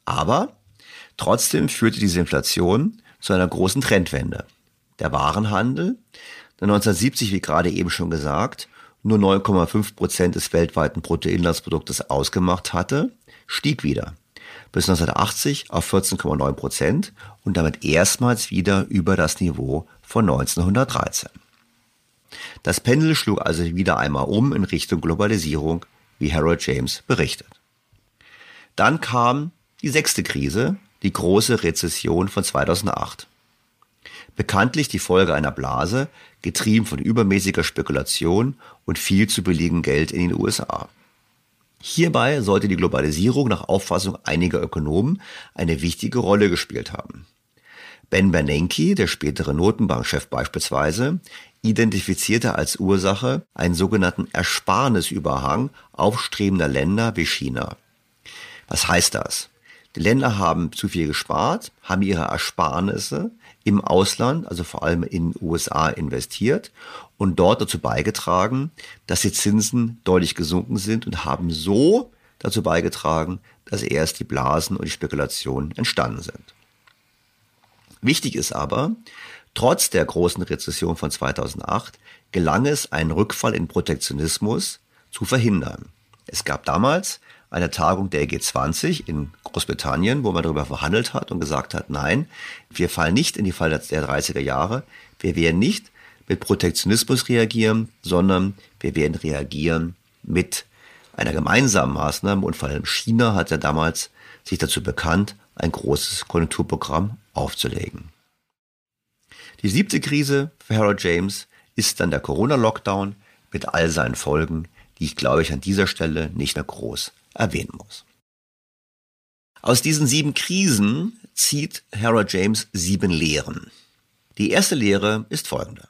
Aber trotzdem führte diese Inflation zu einer großen Trendwende. Der Warenhandel, der 1970, wie gerade eben schon gesagt, nur 9,5 Prozent des weltweiten Bruttoinlandsproduktes ausgemacht hatte, stieg wieder bis 1980 auf 14,9 Prozent und damit erstmals wieder über das Niveau von 1913. Das Pendel schlug also wieder einmal um in Richtung Globalisierung, wie Harold James berichtet. Dann kam die sechste Krise, die große Rezession von 2008. Bekanntlich die Folge einer Blase, getrieben von übermäßiger Spekulation und viel zu billigem Geld in den USA. Hierbei sollte die Globalisierung nach Auffassung einiger Ökonomen eine wichtige Rolle gespielt haben. Ben Bernanke, der spätere Notenbankchef beispielsweise, identifizierte als Ursache einen sogenannten Ersparnisüberhang aufstrebender Länder wie China. Was heißt das? Länder haben zu viel gespart, haben ihre Ersparnisse im Ausland, also vor allem in den USA investiert und dort dazu beigetragen, dass die Zinsen deutlich gesunken sind und haben so dazu beigetragen, dass erst die Blasen und die Spekulationen entstanden sind. Wichtig ist aber, trotz der großen Rezession von 2008 gelang es, einen Rückfall in Protektionismus zu verhindern. Es gab damals eine Tagung der G20 in Großbritannien, wo man darüber verhandelt hat und gesagt hat, nein, wir fallen nicht in die Falle der 30er Jahre, wir werden nicht mit Protektionismus reagieren, sondern wir werden reagieren mit einer gemeinsamen Maßnahme und vor allem China hat ja damals sich dazu bekannt, ein großes Konjunkturprogramm aufzulegen. Die siebte Krise für Harold James ist dann der Corona-Lockdown mit all seinen Folgen, die ich glaube ich an dieser Stelle nicht mehr groß erwähnen muss. Aus diesen sieben Krisen zieht Harold James sieben Lehren. Die erste Lehre ist folgende.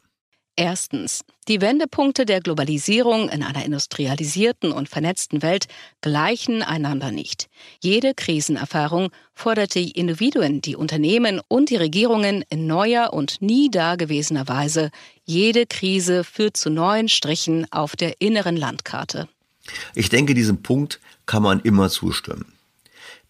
Erstens. Die Wendepunkte der Globalisierung in einer industrialisierten und vernetzten Welt gleichen einander nicht. Jede Krisenerfahrung fordert die Individuen, die Unternehmen und die Regierungen in neuer und nie dagewesener Weise. Jede Krise führt zu neuen Strichen auf der inneren Landkarte. Ich denke, diesem Punkt kann man immer zustimmen.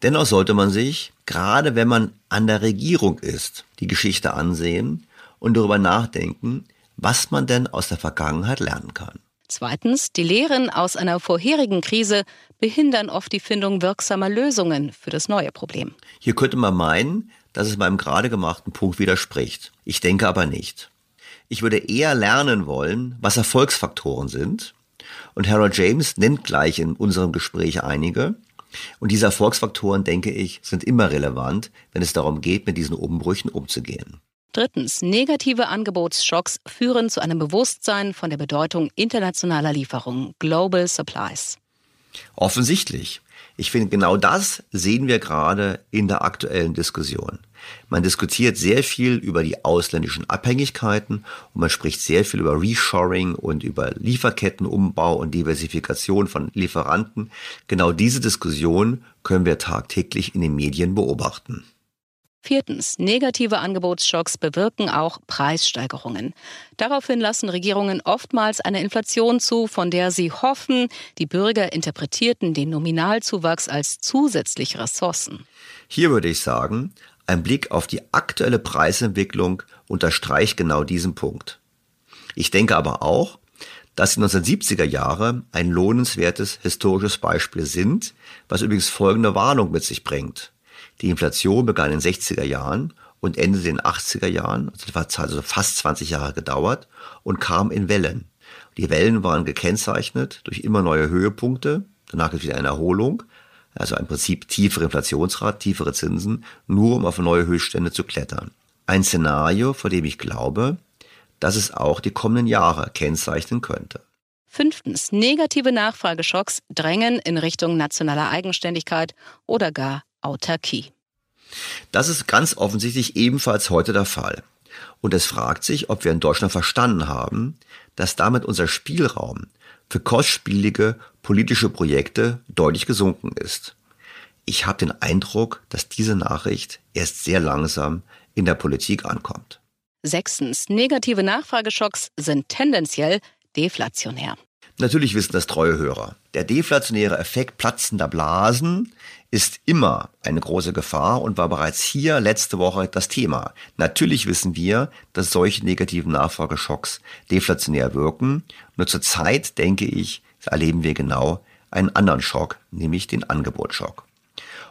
Dennoch sollte man sich, gerade wenn man an der Regierung ist, die Geschichte ansehen und darüber nachdenken, was man denn aus der Vergangenheit lernen kann. Zweitens, die Lehren aus einer vorherigen Krise behindern oft die Findung wirksamer Lösungen für das neue Problem. Hier könnte man meinen, dass es meinem gerade gemachten Punkt widerspricht. Ich denke aber nicht. Ich würde eher lernen wollen, was Erfolgsfaktoren sind. Und Harold James nennt gleich in unserem Gespräch einige. Und diese Erfolgsfaktoren, denke ich, sind immer relevant, wenn es darum geht, mit diesen Umbrüchen umzugehen. Drittens, negative Angebotsschocks führen zu einem Bewusstsein von der Bedeutung internationaler Lieferungen, Global Supplies. Offensichtlich. Ich finde, genau das sehen wir gerade in der aktuellen Diskussion. Man diskutiert sehr viel über die ausländischen Abhängigkeiten und man spricht sehr viel über Reshoring und über Lieferkettenumbau und Diversifikation von Lieferanten. Genau diese Diskussion können wir tagtäglich in den Medien beobachten. Viertens. Negative Angebotsschocks bewirken auch Preissteigerungen. Daraufhin lassen Regierungen oftmals eine Inflation zu, von der sie hoffen, die Bürger interpretierten den Nominalzuwachs als zusätzliche Ressourcen. Hier würde ich sagen, ein Blick auf die aktuelle Preisentwicklung unterstreicht genau diesen Punkt. Ich denke aber auch, dass die 1970er Jahre ein lohnenswertes historisches Beispiel sind, was übrigens folgende Warnung mit sich bringt. Die Inflation begann in den 60er Jahren und endete in den 80er Jahren, also also fast 20 Jahre gedauert und kam in Wellen. Die Wellen waren gekennzeichnet durch immer neue Höhepunkte, danach ist wieder eine Erholung, also im Prinzip tiefere Inflationsrat, tiefere Zinsen, nur um auf neue Höchststände zu klettern. Ein Szenario, vor dem ich glaube, dass es auch die kommenden Jahre kennzeichnen könnte. Fünftens. Negative Nachfrageschocks drängen in Richtung nationaler Eigenständigkeit oder gar Autarkie. Das ist ganz offensichtlich ebenfalls heute der Fall. Und es fragt sich, ob wir in Deutschland verstanden haben, dass damit unser Spielraum für kostspielige politische Projekte deutlich gesunken ist. Ich habe den Eindruck, dass diese Nachricht erst sehr langsam in der Politik ankommt. Sechstens. Negative Nachfrageschocks sind tendenziell deflationär. Natürlich wissen das treue Hörer. Der deflationäre Effekt platzender Blasen ist immer eine große Gefahr und war bereits hier letzte Woche das Thema. Natürlich wissen wir, dass solche negativen Nachfrageschocks deflationär wirken. Nur zurzeit, denke ich, erleben wir genau einen anderen Schock, nämlich den Angebotsschock.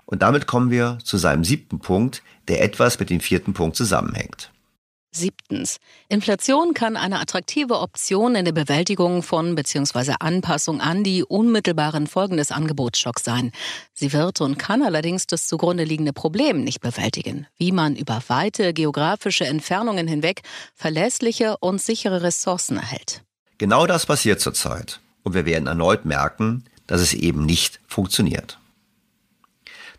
Und damit kommen wir zu seinem siebten Punkt, der etwas mit dem vierten Punkt zusammenhängt. Siebtens. Inflation kann eine attraktive Option in der Bewältigung von bzw. Anpassung an die unmittelbaren Folgen des Angebotsschocks sein. Sie wird und kann allerdings das zugrunde liegende Problem nicht bewältigen, wie man über weite geografische Entfernungen hinweg verlässliche und sichere Ressourcen erhält. Genau das passiert zurzeit. Und wir werden erneut merken, dass es eben nicht funktioniert.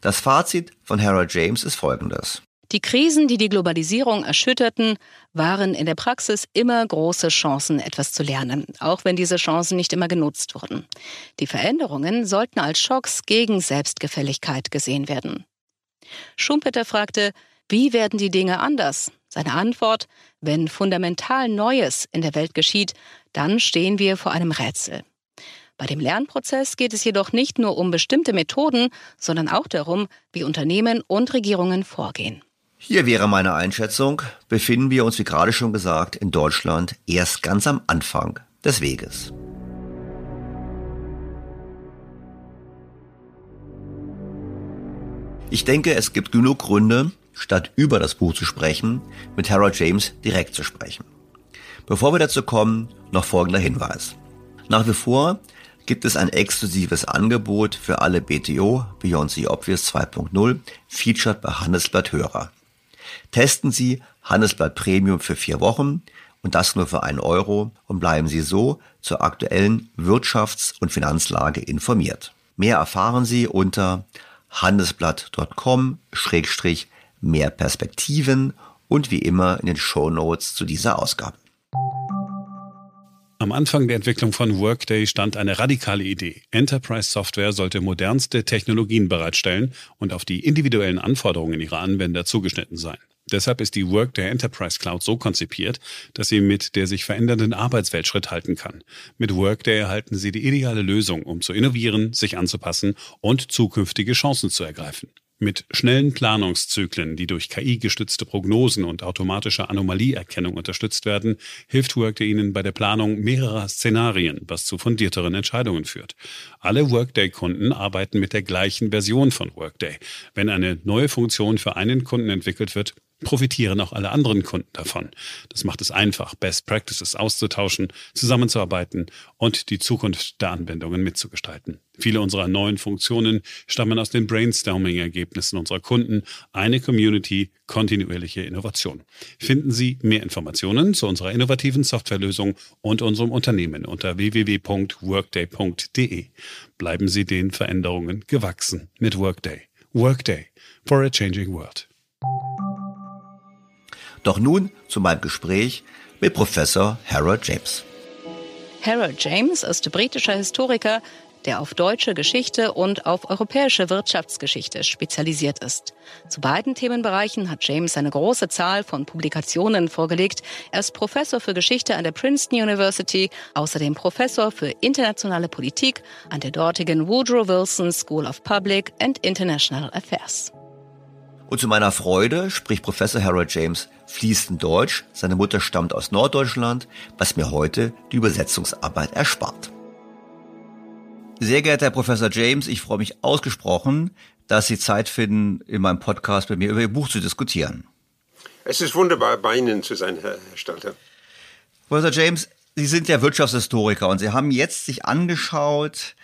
Das Fazit von Harold James ist folgendes. Die Krisen, die die Globalisierung erschütterten, waren in der Praxis immer große Chancen, etwas zu lernen, auch wenn diese Chancen nicht immer genutzt wurden. Die Veränderungen sollten als Schocks gegen Selbstgefälligkeit gesehen werden. Schumpeter fragte, wie werden die Dinge anders? Seine Antwort, wenn fundamental Neues in der Welt geschieht, dann stehen wir vor einem Rätsel. Bei dem Lernprozess geht es jedoch nicht nur um bestimmte Methoden, sondern auch darum, wie Unternehmen und Regierungen vorgehen. Hier wäre meine Einschätzung, befinden wir uns, wie gerade schon gesagt, in Deutschland erst ganz am Anfang des Weges. Ich denke, es gibt genug Gründe, statt über das Buch zu sprechen, mit Harold James direkt zu sprechen. Bevor wir dazu kommen, noch folgender Hinweis. Nach wie vor gibt es ein exklusives Angebot für alle BTO Beyond the Obvious 2.0 featured bei Handelsblatt Hörer. Testen Sie Handelsblatt Premium für vier Wochen und das nur für einen Euro und bleiben Sie so zur aktuellen Wirtschafts- und Finanzlage informiert. Mehr erfahren Sie unter handelsblatt.com-mehr Perspektiven und wie immer in den Show Notes zu dieser Ausgabe. Am Anfang der Entwicklung von Workday stand eine radikale Idee. Enterprise Software sollte modernste Technologien bereitstellen und auf die individuellen Anforderungen ihrer Anwender zugeschnitten sein. Deshalb ist die Workday Enterprise Cloud so konzipiert, dass sie mit der sich verändernden Arbeitswelt Schritt halten kann. Mit Workday erhalten Sie die ideale Lösung, um zu innovieren, sich anzupassen und zukünftige Chancen zu ergreifen. Mit schnellen Planungszyklen, die durch KI-gestützte Prognosen und automatische Anomalieerkennung unterstützt werden, hilft Workday Ihnen bei der Planung mehrerer Szenarien, was zu fundierteren Entscheidungen führt. Alle Workday-Kunden arbeiten mit der gleichen Version von Workday. Wenn eine neue Funktion für einen Kunden entwickelt wird, profitieren auch alle anderen Kunden davon. Das macht es einfach, Best Practices auszutauschen, zusammenzuarbeiten und die Zukunft der Anwendungen mitzugestalten. Viele unserer neuen Funktionen stammen aus den Brainstorming-Ergebnissen unserer Kunden. Eine Community, kontinuierliche Innovation. Finden Sie mehr Informationen zu unserer innovativen Softwarelösung und unserem Unternehmen unter www.workday.de. Bleiben Sie den Veränderungen gewachsen mit Workday. Workday for a changing world. Doch nun zu meinem Gespräch mit Professor Harold James. Harold James ist britischer Historiker, der auf deutsche Geschichte und auf europäische Wirtschaftsgeschichte spezialisiert ist. Zu beiden Themenbereichen hat James eine große Zahl von Publikationen vorgelegt. Er ist Professor für Geschichte an der Princeton University, außerdem Professor für internationale Politik an der dortigen Woodrow Wilson School of Public and International Affairs. Und zu meiner Freude spricht Professor Harold James fließend Deutsch. Seine Mutter stammt aus Norddeutschland, was mir heute die Übersetzungsarbeit erspart. Sehr geehrter Herr Professor James, ich freue mich ausgesprochen, dass Sie Zeit finden, in meinem Podcast mit mir über Ihr Buch zu diskutieren. Es ist wunderbar, bei Ihnen zu sein, Herr Stalter. Professor James, Sie sind ja Wirtschaftshistoriker und Sie haben jetzt sich angeschaut,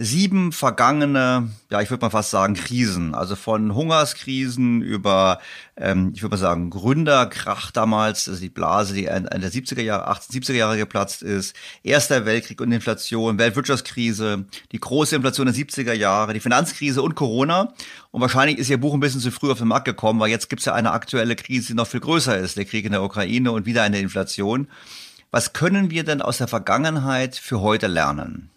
sieben vergangene, ja, ich würde mal fast sagen, Krisen. Also von Hungerskrisen über, ähm, ich würde mal sagen, Gründerkrach damals, also die Blase, die Ende der 70er Jahre, 1870er Jahre geplatzt ist, Erster Weltkrieg und Inflation, Weltwirtschaftskrise, die große Inflation der 70er Jahre, die Finanzkrise und Corona. Und wahrscheinlich ist Ihr Buch ein bisschen zu früh auf den Markt gekommen, weil jetzt gibt es ja eine aktuelle Krise, die noch viel größer ist, der Krieg in der Ukraine und wieder eine Inflation. Was können wir denn aus der Vergangenheit für heute lernen?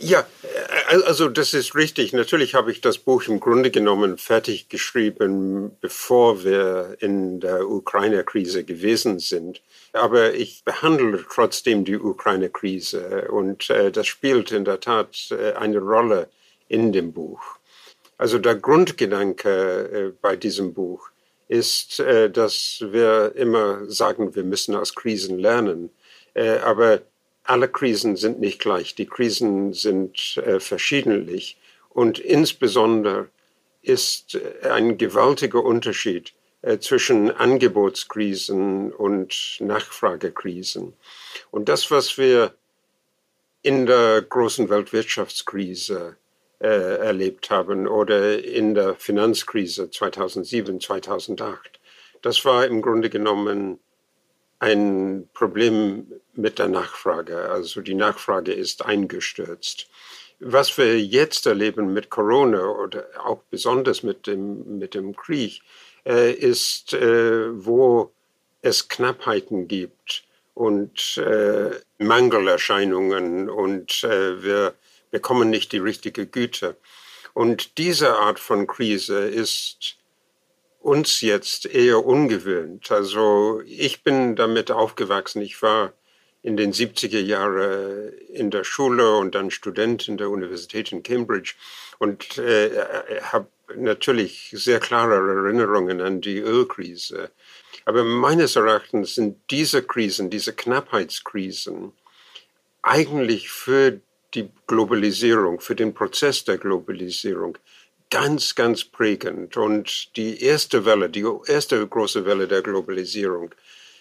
Ja, äh, also das ist richtig. Natürlich habe ich das Buch im Grunde genommen fertig geschrieben, bevor wir in der Ukraine-Krise gewesen sind. Aber ich behandle trotzdem die Ukraine-Krise und äh, das spielt in der Tat äh, eine Rolle in dem Buch. Also der Grundgedanke bei diesem Buch ist, dass wir immer sagen, wir müssen aus Krisen lernen. Aber alle Krisen sind nicht gleich. Die Krisen sind äh, verschiedentlich. Und insbesondere ist äh, ein gewaltiger Unterschied äh, zwischen Angebotskrisen und Nachfragekrisen. Und das, was wir in der großen Weltwirtschaftskrise äh, erlebt haben oder in der Finanzkrise 2007, 2008, das war im Grunde genommen ein Problem mit der Nachfrage. Also die Nachfrage ist eingestürzt. Was wir jetzt erleben mit Corona oder auch besonders mit dem, mit dem Krieg, äh, ist, äh, wo es Knappheiten gibt und äh, Mangelerscheinungen und äh, wir bekommen nicht die richtige Güte. Und diese Art von Krise ist uns jetzt eher ungewöhnt. Also ich bin damit aufgewachsen. Ich war in den 70er Jahren in der Schule und dann Student in der Universität in Cambridge und äh, habe natürlich sehr klare Erinnerungen an die Ölkrise. Aber meines Erachtens sind diese Krisen, diese Knappheitskrisen, eigentlich für die Globalisierung, für den Prozess der Globalisierung ganz, ganz prägend. Und die erste Welle, die erste große Welle der Globalisierung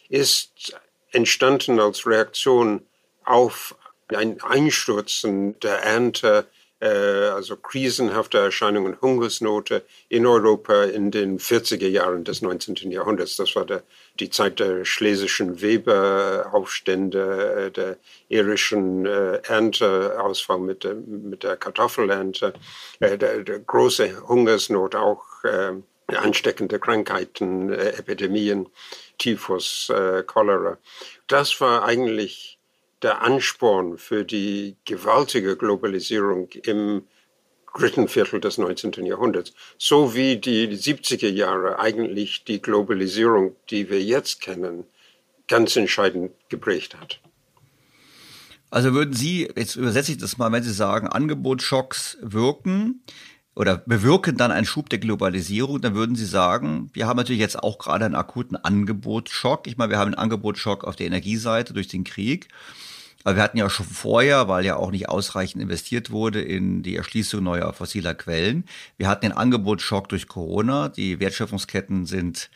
ist entstanden als Reaktion auf ein Einstürzen der Ernte, also krisenhafte Erscheinungen, Hungersnote in Europa in den 40er Jahren des 19. Jahrhunderts. Das war der, die Zeit der schlesischen Weberaufstände, äh, der irischen äh, Ernteausfall mit, der, mit der Kartoffelernte, äh, der, der, große Hungersnot, auch äh, ansteckende Krankheiten, äh, Epidemien, Typhus, äh, Cholera. Das war eigentlich der Ansporn für die gewaltige Globalisierung im dritten Viertel des 19. Jahrhunderts, so wie die 70er Jahre eigentlich die Globalisierung, die wir jetzt kennen, ganz entscheidend geprägt hat. Also würden Sie, jetzt übersetze ich das mal, wenn Sie sagen, Angebotsschocks wirken oder bewirken dann einen Schub der Globalisierung, dann würden Sie sagen, wir haben natürlich jetzt auch gerade einen akuten Angebotsschock. Ich meine, wir haben einen Angebotsschock auf der Energieseite durch den Krieg. Aber wir hatten ja schon vorher, weil ja auch nicht ausreichend investiert wurde in die Erschließung neuer fossiler Quellen. Wir hatten den Angebotsschock durch Corona. Die Wertschöpfungsketten sind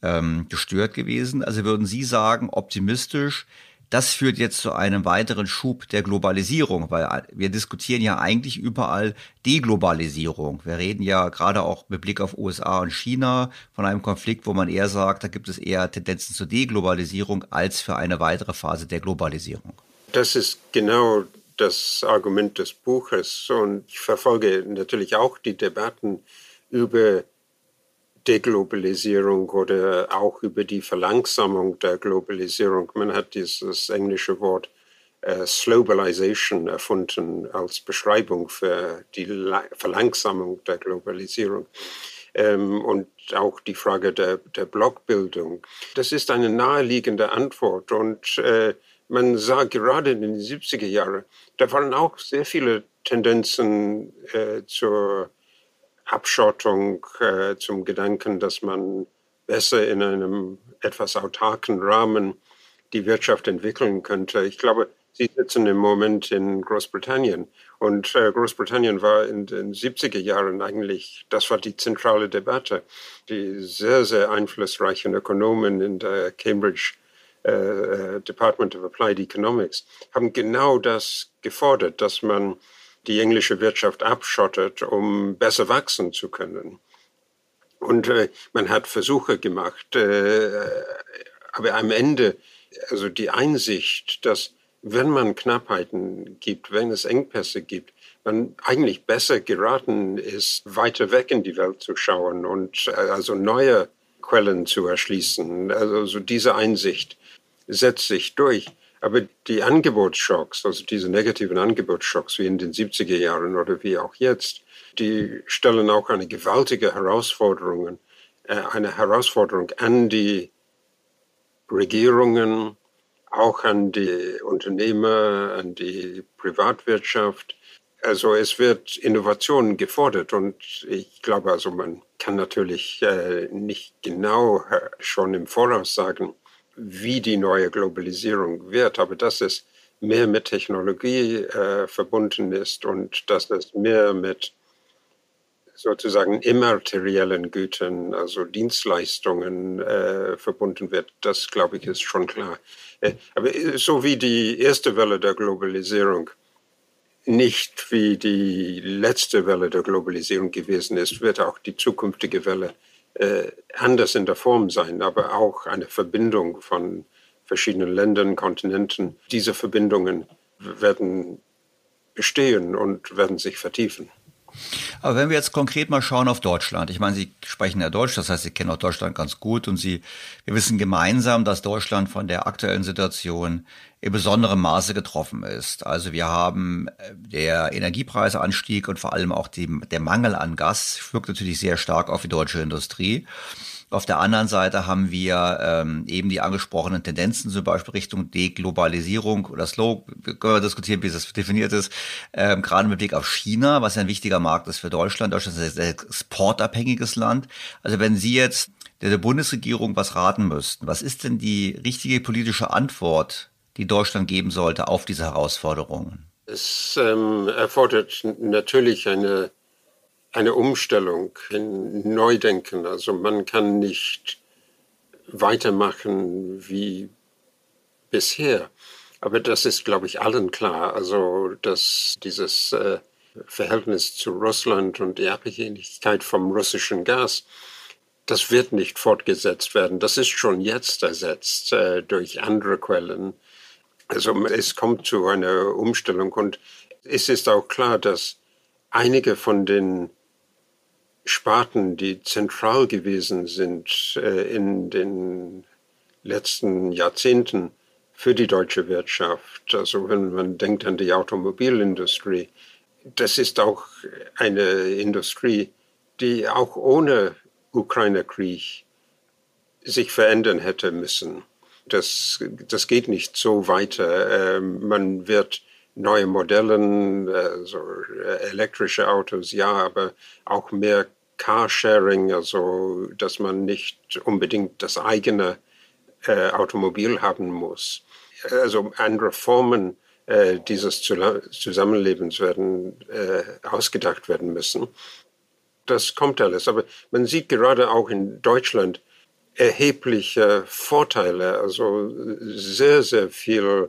ähm, gestört gewesen. Also würden Sie sagen, optimistisch, das führt jetzt zu einem weiteren Schub der Globalisierung, weil wir diskutieren ja eigentlich überall Deglobalisierung. Wir reden ja gerade auch mit Blick auf USA und China von einem Konflikt, wo man eher sagt, da gibt es eher Tendenzen zur Deglobalisierung als für eine weitere Phase der Globalisierung. Das ist genau das Argument des Buches und ich verfolge natürlich auch die Debatten über Deglobalisierung oder auch über die Verlangsamung der Globalisierung. Man hat dieses englische Wort äh, Slowbalization erfunden als Beschreibung für die La Verlangsamung der Globalisierung. Ähm, und auch die Frage der, der Blockbildung. Das ist eine naheliegende Antwort und äh, man sah gerade in den 70er Jahren, da waren auch sehr viele Tendenzen äh, zur Abschottung äh, zum Gedanken, dass man besser in einem etwas autarken Rahmen die Wirtschaft entwickeln könnte. Ich glaube, Sie sitzen im Moment in Großbritannien und äh, Großbritannien war in den 70er Jahren eigentlich, das war die zentrale Debatte. Die sehr, sehr einflussreichen Ökonomen in der Cambridge äh, äh Department of Applied Economics haben genau das gefordert, dass man die englische Wirtschaft abschottet, um besser wachsen zu können. Und äh, man hat Versuche gemacht, äh, aber am Ende, also die Einsicht, dass wenn man Knappheiten gibt, wenn es Engpässe gibt, man eigentlich besser geraten ist, weiter weg in die Welt zu schauen und äh, also neue Quellen zu erschließen. Also diese Einsicht setzt sich durch. Aber die Angebotsschocks, also diese negativen Angebotsschocks wie in den 70er Jahren oder wie auch jetzt, die stellen auch eine gewaltige Herausforderung, äh, eine Herausforderung an die Regierungen, auch an die Unternehmer, an die Privatwirtschaft. Also es wird Innovation gefordert und ich glaube, also man kann natürlich äh, nicht genau äh, schon im Voraus sagen, wie die neue Globalisierung wird, aber dass es mehr mit Technologie äh, verbunden ist und dass es mehr mit sozusagen immateriellen Gütern, also Dienstleistungen äh, verbunden wird, das glaube ich ist schon klar. Äh, aber so wie die erste Welle der Globalisierung nicht wie die letzte Welle der Globalisierung gewesen ist, wird auch die zukünftige Welle äh, anders in der Form sein, aber auch eine Verbindung von verschiedenen Ländern, Kontinenten. Diese Verbindungen werden bestehen und werden sich vertiefen. Aber wenn wir jetzt konkret mal schauen auf Deutschland, ich meine, Sie sprechen ja Deutsch, das heißt, Sie kennen auch Deutschland ganz gut und Sie, wir wissen gemeinsam, dass Deutschland von der aktuellen Situation in besonderem Maße getroffen ist. Also wir haben äh, der Energiepreisanstieg und vor allem auch die, der Mangel an Gas wirkt natürlich sehr stark auf die deutsche Industrie. Auf der anderen Seite haben wir ähm, eben die angesprochenen Tendenzen, zum Beispiel Richtung Deglobalisierung oder Slow, können wir diskutieren, wie das definiert ist, ähm, gerade mit Blick auf China, was ein wichtiger Markt ist für Deutschland. Deutschland ist ein exportabhängiges Land. Also wenn Sie jetzt der Bundesregierung was raten müssten, was ist denn die richtige politische Antwort, die Deutschland geben sollte auf diese Herausforderungen? Es ähm, erfordert natürlich eine eine Umstellung, ein Neudenken. Also man kann nicht weitermachen wie bisher. Aber das ist, glaube ich, allen klar. Also, dass dieses äh, Verhältnis zu Russland und die Abhängigkeit vom russischen Gas, das wird nicht fortgesetzt werden. Das ist schon jetzt ersetzt äh, durch andere Quellen. Also es kommt zu einer Umstellung und es ist auch klar, dass einige von den Sparten, die zentral gewesen sind äh, in den letzten Jahrzehnten für die deutsche Wirtschaft. Also wenn man denkt an die Automobilindustrie, das ist auch eine Industrie, die auch ohne Ukraine-Krieg sich verändern hätte müssen. Das, das geht nicht so weiter. Ähm, man wird neue Modelle, also elektrische Autos, ja, aber auch mehr Carsharing, also dass man nicht unbedingt das eigene äh, Automobil haben muss. Also andere Formen äh, dieses Zusammenlebens werden äh, ausgedacht werden müssen. Das kommt alles. Aber man sieht gerade auch in Deutschland, erhebliche Vorteile, also sehr, sehr viel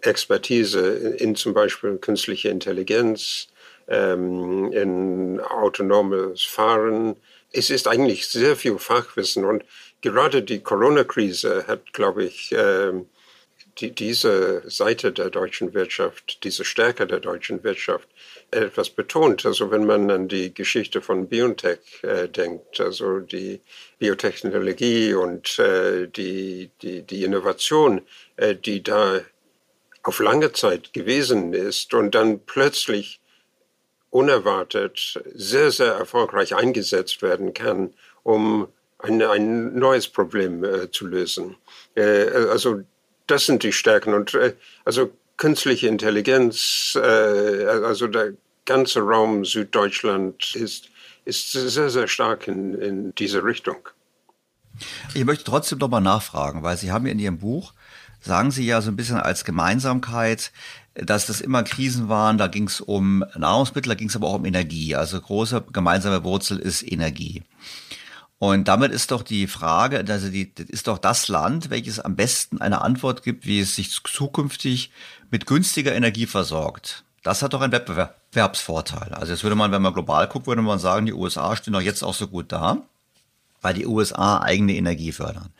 Expertise in zum Beispiel künstliche Intelligenz, ähm, in autonomes Fahren. Es ist eigentlich sehr viel Fachwissen und gerade die Corona-Krise hat, glaube ich, ähm, die, diese Seite der deutschen Wirtschaft, diese Stärke der deutschen Wirtschaft etwas betont. Also wenn man an die Geschichte von BioNTech äh, denkt, also die Biotechnologie und äh, die, die, die Innovation, äh, die da auf lange Zeit gewesen ist und dann plötzlich unerwartet sehr, sehr erfolgreich eingesetzt werden kann, um ein, ein neues Problem äh, zu lösen. Äh, also das sind die Stärken und äh, also künstliche Intelligenz, äh, also der ganze Raum Süddeutschland ist, ist sehr, sehr stark in, in diese Richtung. Ich möchte trotzdem noch mal nachfragen, weil Sie haben in Ihrem Buch, sagen Sie ja so ein bisschen als Gemeinsamkeit, dass das immer Krisen waren, da ging es um Nahrungsmittel, da ging es aber auch um Energie. Also große gemeinsame Wurzel ist Energie. Und damit ist doch die Frage, also die, ist doch das Land, welches am besten eine Antwort gibt, wie es sich zukünftig mit günstiger Energie versorgt. Das hat doch einen Wettbewerbsvorteil. Also jetzt würde man, wenn man global guckt, würde man sagen, die USA stehen doch jetzt auch so gut da, weil die USA eigene Energie fördern.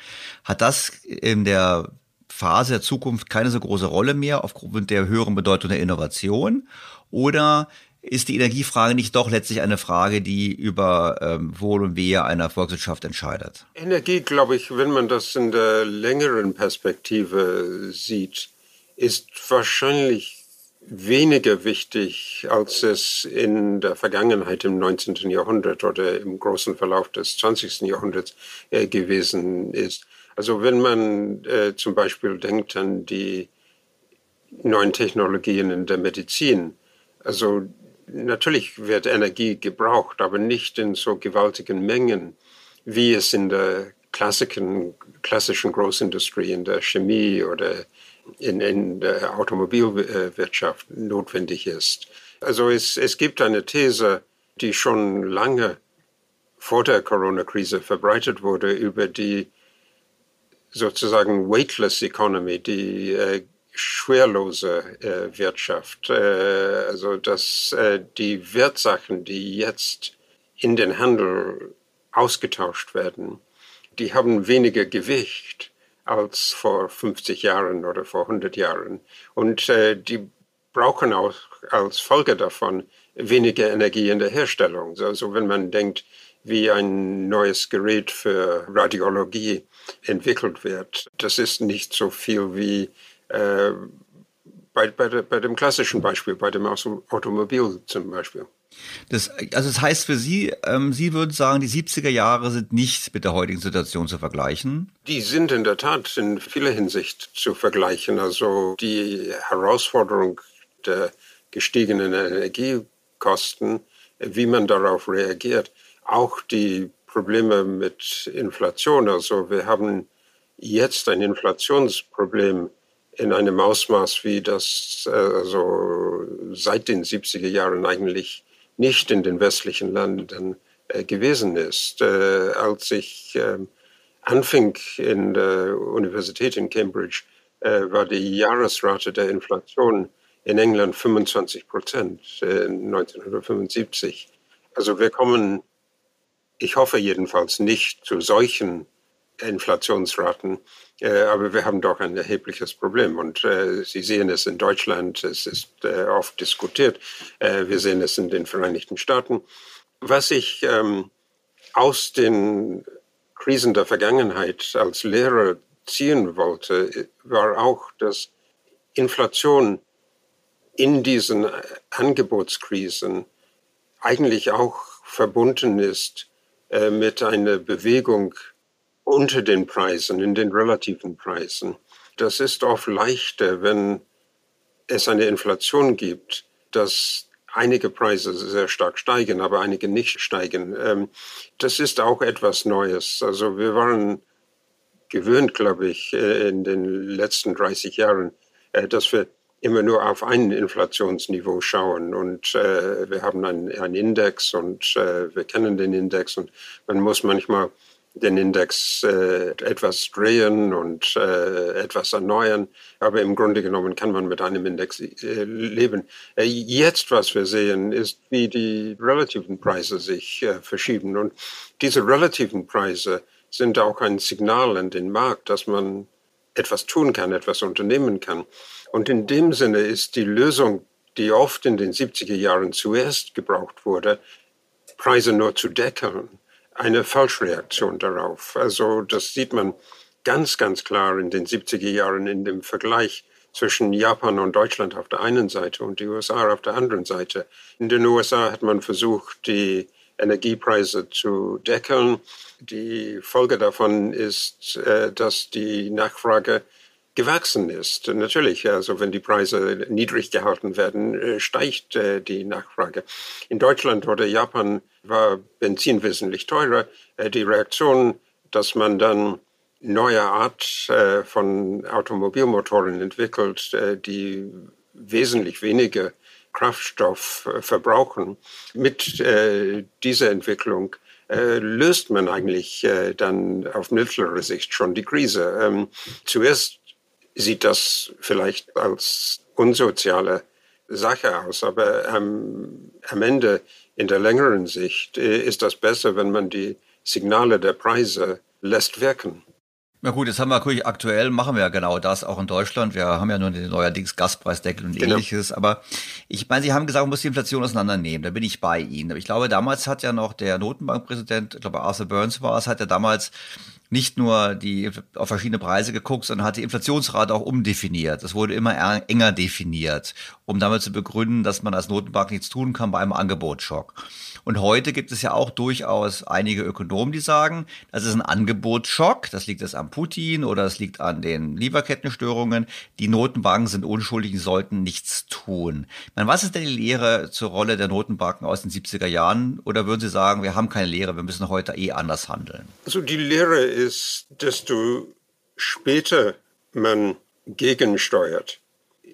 Hat das in der Phase der Zukunft keine so große Rolle mehr aufgrund der höheren Bedeutung der Innovation? Oder ist die Energiefrage nicht doch letztlich eine Frage, die über ähm, Wohl und Wehe einer Volkswirtschaft entscheidet? Energie, glaube ich, wenn man das in der längeren Perspektive sieht, ist wahrscheinlich weniger wichtig, als es in der Vergangenheit im 19. Jahrhundert oder im großen Verlauf des 20. Jahrhunderts äh, gewesen ist. Also wenn man äh, zum Beispiel denkt an die neuen Technologien in der Medizin, also Natürlich wird Energie gebraucht, aber nicht in so gewaltigen Mengen, wie es in der klassischen, klassischen Großindustrie, in der Chemie oder in, in der Automobilwirtschaft notwendig ist. Also es, es gibt eine These, die schon lange vor der Corona-Krise verbreitet wurde über die sozusagen weightless economy, die äh, schwerlose äh, Wirtschaft. Äh, also dass äh, die Wertsachen, die jetzt in den Handel ausgetauscht werden, die haben weniger Gewicht als vor 50 Jahren oder vor 100 Jahren. Und äh, die brauchen auch als Folge davon weniger Energie in der Herstellung. Also wenn man denkt, wie ein neues Gerät für Radiologie entwickelt wird, das ist nicht so viel wie äh, bei, bei, de, bei, dem klassischen Beispiel, bei dem Automobil zum Beispiel. Das, also das heißt für Sie, ähm, Sie würden sagen, die 70er Jahre sind nicht mit der heutigen Situation zu vergleichen? Die sind in der Tat in vieler Hinsicht zu vergleichen. Also die Herausforderung der gestiegenen Energiekosten, wie man darauf reagiert, auch die Probleme mit Inflation. Also wir haben jetzt ein Inflationsproblem in einem Ausmaß, wie das äh, also seit den 70er Jahren eigentlich nicht in den westlichen Ländern äh, gewesen ist. Äh, als ich äh, anfing in der Universität in Cambridge, war die Jahresrate der Inflation in England 25 Prozent 1975. Äh, also wir kommen, ich hoffe jedenfalls nicht zu solchen Inflationsraten. Äh, aber wir haben doch ein erhebliches Problem. Und äh, Sie sehen es in Deutschland, es ist äh, oft diskutiert. Wir sehen es in den Vereinigten Staaten. Was ich ähm, aus den Krisen der Vergangenheit als Lehrer ziehen wollte, war auch, dass Inflation in diesen Angebotskrisen eigentlich auch verbunden ist äh, mit einer Bewegung unter den Preisen, in den relativen Preisen. Das ist oft leichter, wenn es eine Inflation gibt, dass einige Preise sehr stark steigen, aber einige nicht steigen. Ähm, das ist auch etwas Neues. Also wir waren gewöhnt, glaube ich, äh, in den letzten 30 Jahren, äh, dass wir immer nur auf ein Inflationsniveau schauen. Und äh, wir haben einen, einen Index und äh, wir kennen den Index und man muss manchmal den Index äh, etwas drehen und äh, etwas erneuern. Aber im Grunde genommen kann man mit einem Index äh, leben. Äh, jetzt, was wir sehen, ist, wie die relativen Preise sich verschieben. Und diese relativen Preise sind auch ein Signal an den Markt, dass man etwas tun kann, etwas unternehmen kann. Und in dem Sinne ist die Lösung, die oft in den 70er Jahren zuerst gebraucht wurde, Preise nur zu deckeln, eine Falschreaktion darauf. Also das sieht man ganz, ganz klar in den 70er Jahren in dem Vergleich zwischen Japan und Deutschland auf der einen Seite und die USA auf der anderen Seite. In den USA hat man versucht, die Energiepreise zu deckeln. Die Folge davon ist, äh, dass die Nachfrage gewachsen ist. Natürlich, also wenn die Preise niedrig gehalten werden, äh, steigt äh, die Nachfrage. In Deutschland oder Japan war Benzin wesentlich teurer. Die Reaktion, dass man dann neue Art von Automobilmotoren entwickelt, die wesentlich weniger Kraftstoff verbrauchen. Mit äh, dieser Entwicklung äh, löst man eigentlich äh, dann auf mittlere Sicht schon die Krise. Ähm, zuerst sieht das vielleicht als unsoziale Sache aus, aber ähm, am Ende in der längeren Sicht äh, ist das besser, wenn man die Signale der Preise lässt wirken. Na gut, jetzt haben wir natürlich aktuell, machen wir ja genau das auch in Deutschland. Wir haben ja nur den neuerdings Gaspreisdeckel und genau. ähnliches. Aber ich meine, Sie haben gesagt, man muss die Inflation auseinandernehmen. Da bin ich bei Ihnen. Aber ich glaube, damals hat ja noch der Notenbankpräsident, ich glaube Arthur Burns war es, hat ja damals nicht nur die auf verschiedene Preise geguckt, sondern hat die Inflationsrate auch umdefiniert. Das wurde immer enger definiert, um damit zu begründen, dass man als Notenbank nichts tun kann bei einem Angebotsschock. Und heute gibt es ja auch durchaus einige Ökonomen, die sagen, das ist ein Angebotsschock. Das liegt jetzt an Putin oder es liegt an den Lieferkettenstörungen. Die Notenbanken sind unschuldig, die sollten nichts tun. Meine, was ist denn die Lehre zur Rolle der Notenbanken aus den 70er Jahren? Oder würden Sie sagen, wir haben keine Lehre, wir müssen heute eh anders handeln? Also die Lehre ist, desto später man gegensteuert,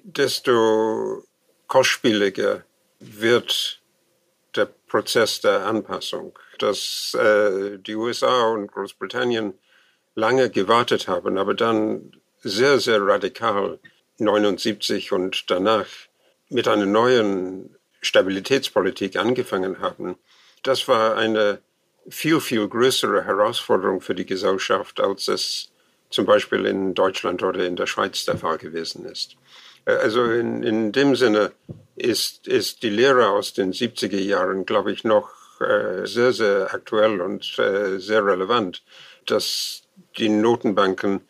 desto kostspieliger wird der Prozess der Anpassung, dass äh, die USA und Großbritannien lange gewartet haben, aber dann sehr, sehr radikal 79 und danach mit einer neuen Stabilitätspolitik angefangen haben. Das war eine viel, viel größere Herausforderung für die Gesellschaft, als es zum Beispiel in Deutschland oder in der Schweiz der Fall gewesen ist. Äh, also in, in dem Sinne ist, ist die Lehre aus den 70er Jahren, glaube ich, noch äh, sehr, sehr aktuell und äh, sehr relevant, dass die Notenbanken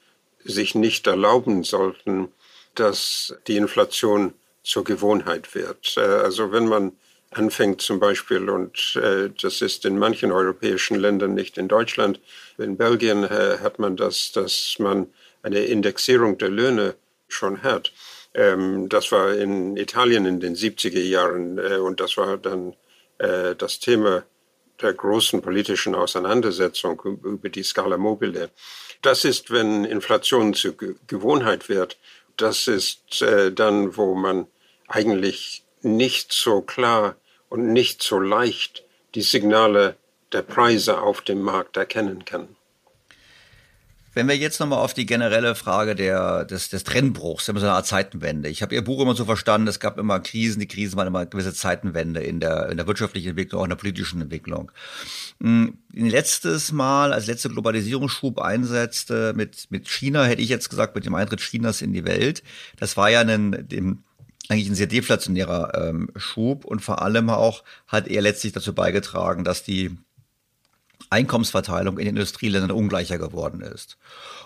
sich nicht erlauben sollten, dass die Inflation zur Gewohnheit wird. Äh, also wenn man anfängt zum Beispiel, und äh, das ist in manchen europäischen Ländern, nicht in Deutschland, in Belgien äh, hat man das, dass man eine Indexierung der Löhne schon hat. Ähm, das war in Italien in den 70er Jahren äh, und das war dann äh, das Thema der großen politischen Auseinandersetzung über die Skala mobile. Das ist, wenn Inflation zur Gewohnheit wird, das ist äh, dann, wo man eigentlich nicht so klar und nicht so leicht die Signale der Preise auf dem Markt erkennen kann. Wenn wir jetzt nochmal auf die generelle Frage der, des, des Trennbruchs, so eine Art Zeitenwende. Ich habe Ihr Buch immer so verstanden, es gab immer Krisen, die Krisen waren immer gewisse Zeitenwende in der, in der wirtschaftlichen Entwicklung, auch in der politischen Entwicklung. Hm, letztes Mal, als letzte Globalisierungsschub einsetzte mit, mit China, hätte ich jetzt gesagt, mit dem Eintritt Chinas in die Welt, das war ja ein, dem, eigentlich ein sehr deflationärer ähm, Schub und vor allem auch hat er letztlich dazu beigetragen, dass die Einkommensverteilung in den Industrieländern ungleicher geworden ist.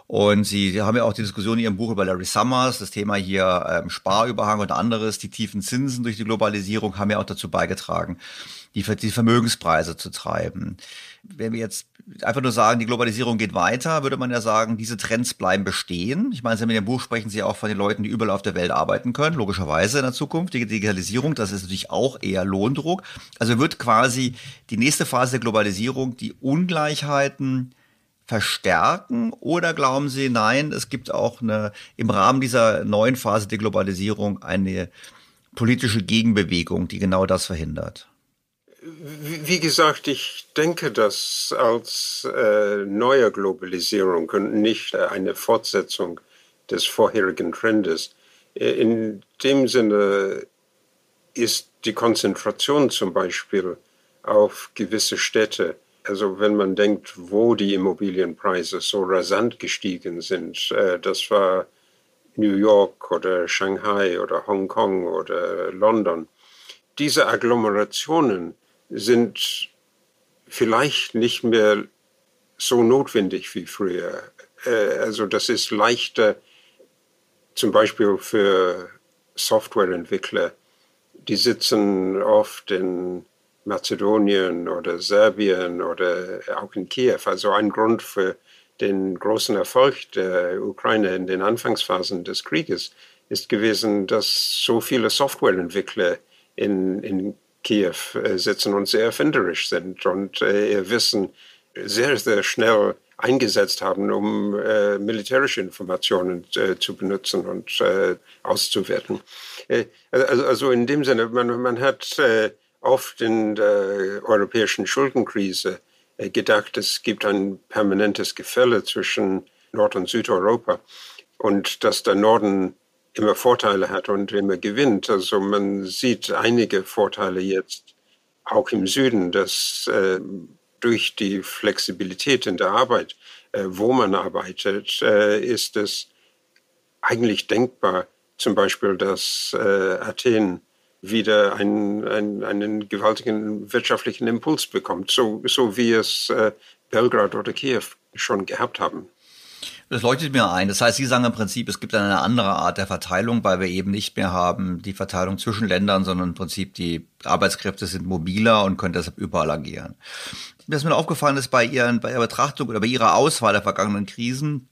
Und Sie haben ja auch die Diskussion in Ihrem Buch über Larry Summers, das Thema hier ähm, Sparüberhang und anderes, die tiefen Zinsen durch die Globalisierung haben ja auch dazu beigetragen, die, die Vermögenspreise zu treiben. Wenn wir jetzt einfach nur sagen, die Globalisierung geht weiter, würde man ja sagen, diese Trends bleiben bestehen. Ich meine, in Ihrem Buch sprechen Sie auch von den Leuten, die überall auf der Welt arbeiten können, logischerweise in der Zukunft. Die Digitalisierung, das ist natürlich auch eher Lohndruck. Also wird quasi die nächste Phase der Globalisierung die Ungleichheiten verstärken oder glauben Sie, nein, es gibt auch eine, im Rahmen dieser neuen Phase der Globalisierung eine politische Gegenbewegung, die genau das verhindert? Wie gesagt, ich denke das als äh, neue Globalisierung und nicht eine Fortsetzung des vorherigen Trendes. Äh, in dem Sinne ist die Konzentration zum Beispiel auf gewisse Städte, also wenn man denkt, wo die Immobilienpreise so rasant gestiegen sind, äh, das war New York oder Shanghai oder Hongkong oder London. Diese Agglomerationen sind vielleicht nicht mehr so notwendig wie früher. Äh, also das ist leichter, zum Beispiel für Softwareentwickler. Die sitzen oft in Mazedonien oder Serbien oder auch in Kiew. Also ein Grund für den großen Erfolg der Ukraine in den Anfangsphasen des Krieges ist gewesen, dass so viele Softwareentwickler in, in Kiew äh, sitzen und sehr erfinderisch sind und äh, ihr Wissen sehr, sehr schnell eingesetzt haben, um äh, militärische Informationen äh, zu benutzen und äh, auszuwerten. Äh, also, also, in dem Sinne, man, man hat oft in der europäischen Schuldenkrise gedacht, es gibt ein permanentes Gefälle zwischen Nord- und Südeuropa und dass der Norden immer Vorteile hat und immer gewinnt. Also man sieht einige Vorteile jetzt auch im Süden, dass äh, durch die Flexibilität in der Arbeit, äh, wo man arbeitet, äh, ist es eigentlich denkbar, zum Beispiel, dass äh, Athen wieder einen, einen, einen, gewaltigen wirtschaftlichen Impuls bekommt, so, so wie es äh, Belgrad oder Kiew schon gehabt haben. Das leuchtet mir ein. Das heißt, Sie sagen im Prinzip, es gibt eine andere Art der Verteilung, weil wir eben nicht mehr haben die Verteilung zwischen Ländern, sondern im Prinzip die Arbeitskräfte sind mobiler und können deshalb überall agieren. Was mir aufgefallen ist bei Ihren, bei Ihrer Betrachtung oder bei Ihrer Auswahl der vergangenen Krisen,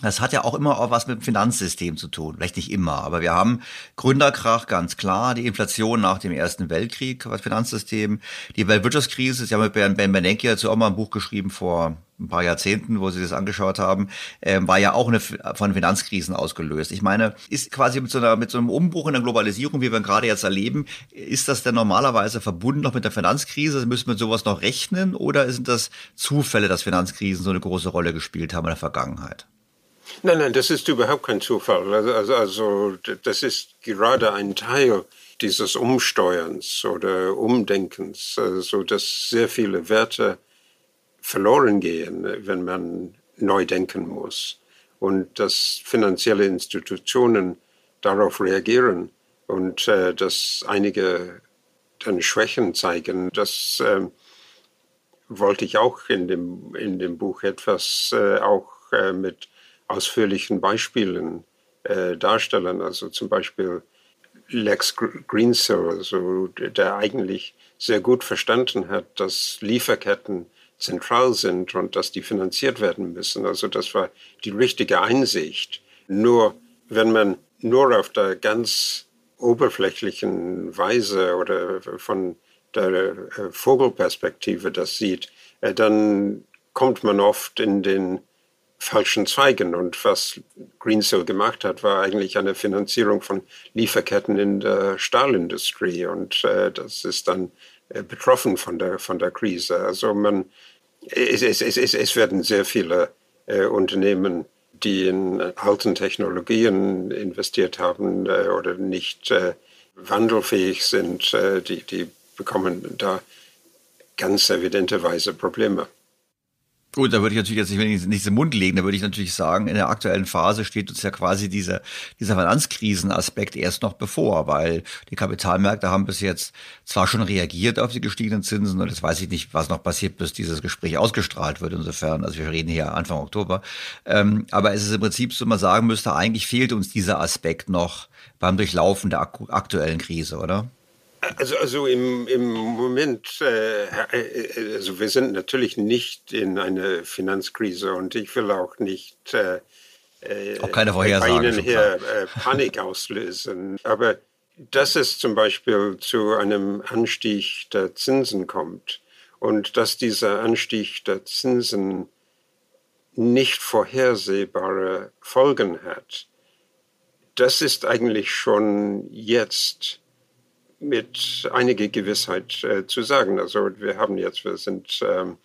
das hat ja auch immer auch was mit dem Finanzsystem zu tun. Vielleicht nicht immer, aber wir haben Gründerkrach ganz klar, die Inflation nach dem Ersten Weltkrieg, das Finanzsystem, die Weltwirtschaftskrise. Sie haben mit Ben Bernanke dazu auch mal ein Buch geschrieben vor ein paar Jahrzehnten, wo Sie das angeschaut haben, äh, war ja auch eine, von Finanzkrisen ausgelöst. Ich meine, ist quasi mit so, einer, mit so einem Umbruch in der Globalisierung, wie wir gerade jetzt erleben, ist das denn normalerweise verbunden noch mit der Finanzkrise? Müssen wir sowas noch rechnen oder sind das Zufälle, dass Finanzkrisen so eine große Rolle gespielt haben in der Vergangenheit? Nein, nein, das ist überhaupt kein Zufall. Also, also, also das ist gerade ein Teil dieses Umsteuerns oder Umdenkens, also dass sehr viele Werte verloren gehen, wenn man neu denken muss und dass finanzielle Institutionen darauf reagieren und äh, dass einige dann Schwächen zeigen. Das äh, wollte ich auch in dem, in dem Buch etwas äh, auch äh, mit ausführlichen Beispielen äh, darstellen. Also zum Beispiel Lex Greensill, also der eigentlich sehr gut verstanden hat, dass Lieferketten zentral sind und dass die finanziert werden müssen. Also das war die richtige Einsicht. Nur wenn man nur auf der ganz oberflächlichen Weise oder von der äh, Vogelperspektive das sieht, äh, dann kommt man oft in den falschen Zweigen. Und was Greensill gemacht hat, war eigentlich eine Finanzierung von Lieferketten in der Stahlindustrie. Und äh, das ist dann äh, betroffen von der, von der Krise. Also man, es, es, es, es werden sehr viele äh, Unternehmen, die in alten Technologien investiert haben äh, oder nicht äh, wandelfähig sind, äh, die, die bekommen da ganz evidenterweise Probleme. Gut, da würde ich natürlich jetzt nicht, nicht im Mund legen, da würde ich natürlich sagen, in der aktuellen Phase steht uns ja quasi dieser, dieser Finanzkrisenaspekt erst noch bevor, weil die Kapitalmärkte haben bis jetzt zwar schon reagiert auf die gestiegenen Zinsen und jetzt weiß ich nicht, was noch passiert, bis dieses Gespräch ausgestrahlt wird, insofern, also wir reden hier Anfang Oktober, ähm, aber es ist im Prinzip, so man sagen müsste, eigentlich fehlt uns dieser Aspekt noch beim Durchlaufen der aktuellen Krise, oder? Also, also im, im Moment, äh, äh, also wir sind natürlich nicht in einer Finanzkrise und ich will auch nicht äh, äh auch keine bei Ihnen hier äh, Panik auslösen. Aber dass es zum Beispiel zu einem Anstieg der Zinsen kommt und dass dieser Anstieg der Zinsen nicht vorhersehbare Folgen hat, das ist eigentlich schon jetzt mit einiger Gewissheit äh, zu sagen. Also wir haben jetzt, wir sind, ähm,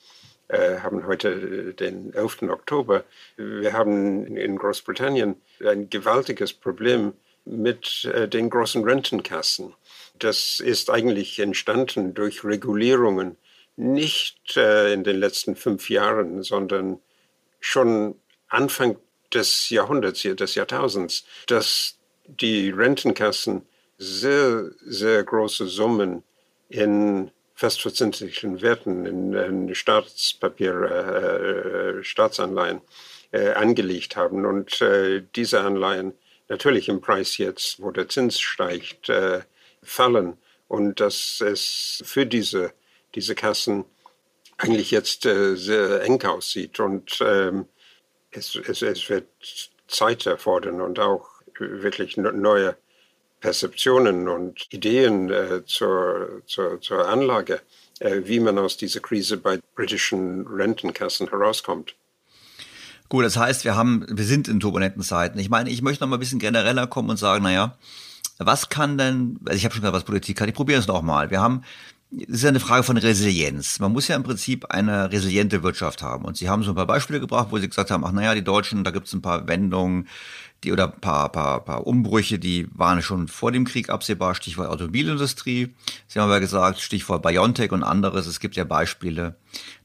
äh, haben heute den 11. Oktober. Wir haben in Großbritannien ein gewaltiges Problem mit äh, den großen Rentenkassen. Das ist eigentlich entstanden durch Regulierungen, nicht äh, in den letzten fünf Jahren, sondern schon Anfang des Jahrhunderts, des Jahrtausends, dass die Rentenkassen sehr, sehr große Summen in festverzinslichen Werten, in, in Staatspapier, äh, Staatsanleihen äh, angelegt haben. Und äh, diese Anleihen natürlich im Preis jetzt, wo der Zins steigt, äh, fallen. Und dass es für diese, diese Kassen eigentlich jetzt äh, sehr eng aussieht. Und ähm, es, es, es wird Zeit erfordern und auch wirklich neue Perzeptionen und Ideen äh, zur, zur, zur Anlage, äh, wie man aus dieser Krise bei britischen Rentenkassen herauskommt. Gut, das heißt, wir haben, wir sind in turbulenten Zeiten. Ich meine, ich möchte noch mal ein bisschen genereller kommen und sagen, naja, was kann denn, also ich habe schon gesagt, was Politik kann, ich probiere es noch mal. Wir haben, es ist ja eine Frage von Resilienz. Man muss ja im Prinzip eine resiliente Wirtschaft haben. Und Sie haben so ein paar Beispiele gebracht, wo Sie gesagt haben, ach naja, die Deutschen, da gibt es ein paar Wendungen, die oder ein paar, paar, paar Umbrüche, die waren schon vor dem Krieg absehbar, Stichwort Automobilindustrie. Sie haben aber gesagt, Stichwort Biontech und anderes. Es gibt ja Beispiele,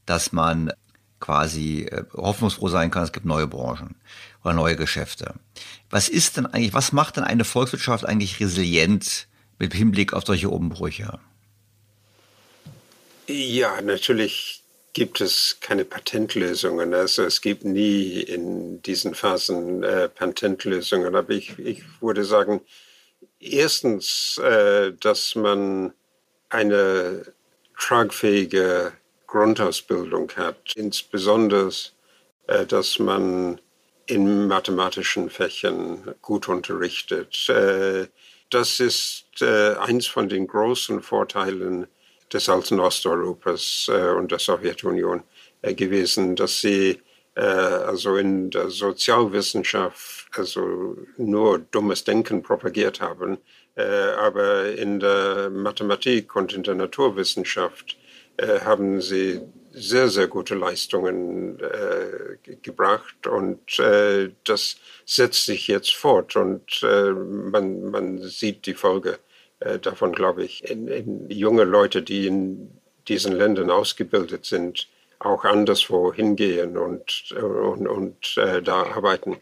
dass man quasi äh, hoffnungsfroh sein kann, es gibt neue Branchen oder neue Geschäfte. Was ist denn eigentlich, was macht denn eine Volkswirtschaft eigentlich resilient mit Hinblick auf solche Umbrüche? Ja, natürlich gibt es keine Patentlösungen. Also es gibt nie in diesen Phasen äh, Patentlösungen. Aber ich, ich würde sagen, erstens, äh, dass man eine tragfähige Grundausbildung hat, insbesondere, äh, dass man in mathematischen Fächern gut unterrichtet. Äh, das ist äh, eins von den großen Vorteilen des alten Osteuropas und der Sowjetunion gewesen, dass sie also in der Sozialwissenschaft also nur dummes Denken propagiert haben, aber in der Mathematik und in der Naturwissenschaft äh, haben sie sehr, sehr gute Leistungen äh, gebracht und äh, das setzt sich jetzt fort und äh, man, man sieht die Folge äh, davon, glaube ich, in, in junge Leute, die in diesen Ländern ausgebildet sind, auch anderswo hingehen und, und, und äh, da arbeiten.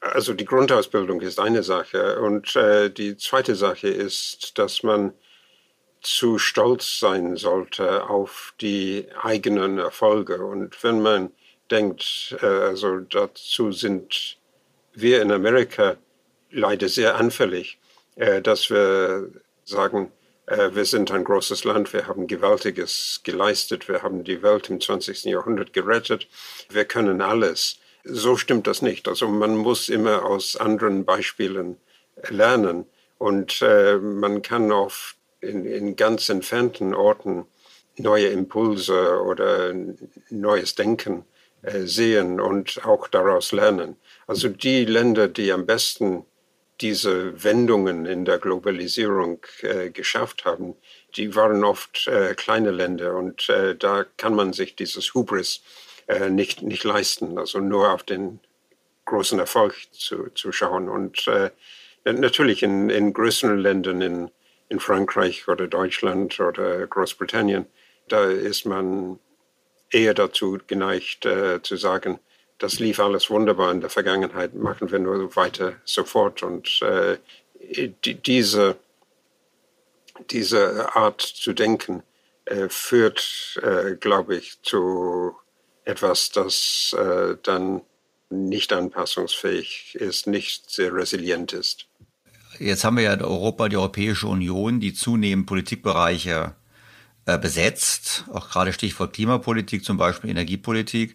Also die Grundausbildung ist eine Sache und die zweite Sache ist, dass man zu stolz sein sollte auf die eigenen Erfolge. Und wenn man denkt, äh, also dazu sind wir in Amerika leider sehr anfällig, äh, dass wir sagen, äh, wir sind ein großes Land, wir haben Gewaltiges geleistet, wir haben die Welt im 20. Jahrhundert gerettet, wir können alles. So stimmt das nicht. Also man muss immer aus anderen Beispielen lernen und man kann oft in, in ganz entfernten Orten neue Impulse oder neues Denken äh, sehen und auch daraus lernen. Also die Länder, die am besten diese Wendungen in der Globalisierung äh, geschafft haben, die waren oft äh, kleine Länder und äh, da kann man sich dieses Hubris äh, nicht, nicht leisten, also nur auf den großen Erfolg zu, zu schauen. Und äh, natürlich in, in größeren Ländern, in in Frankreich oder Deutschland oder Großbritannien, da ist man eher dazu geneigt äh, zu sagen, das lief alles wunderbar in der Vergangenheit, machen wir nur weiter sofort. Und äh, die, diese, diese Art zu denken äh, führt, äh, glaube ich, zu etwas, das äh, dann nicht anpassungsfähig ist, nicht sehr resilient ist. Jetzt haben wir ja in Europa die Europäische Union, die zunehmend Politikbereiche äh, besetzt, auch gerade Stichwort Klimapolitik, zum Beispiel Energiepolitik.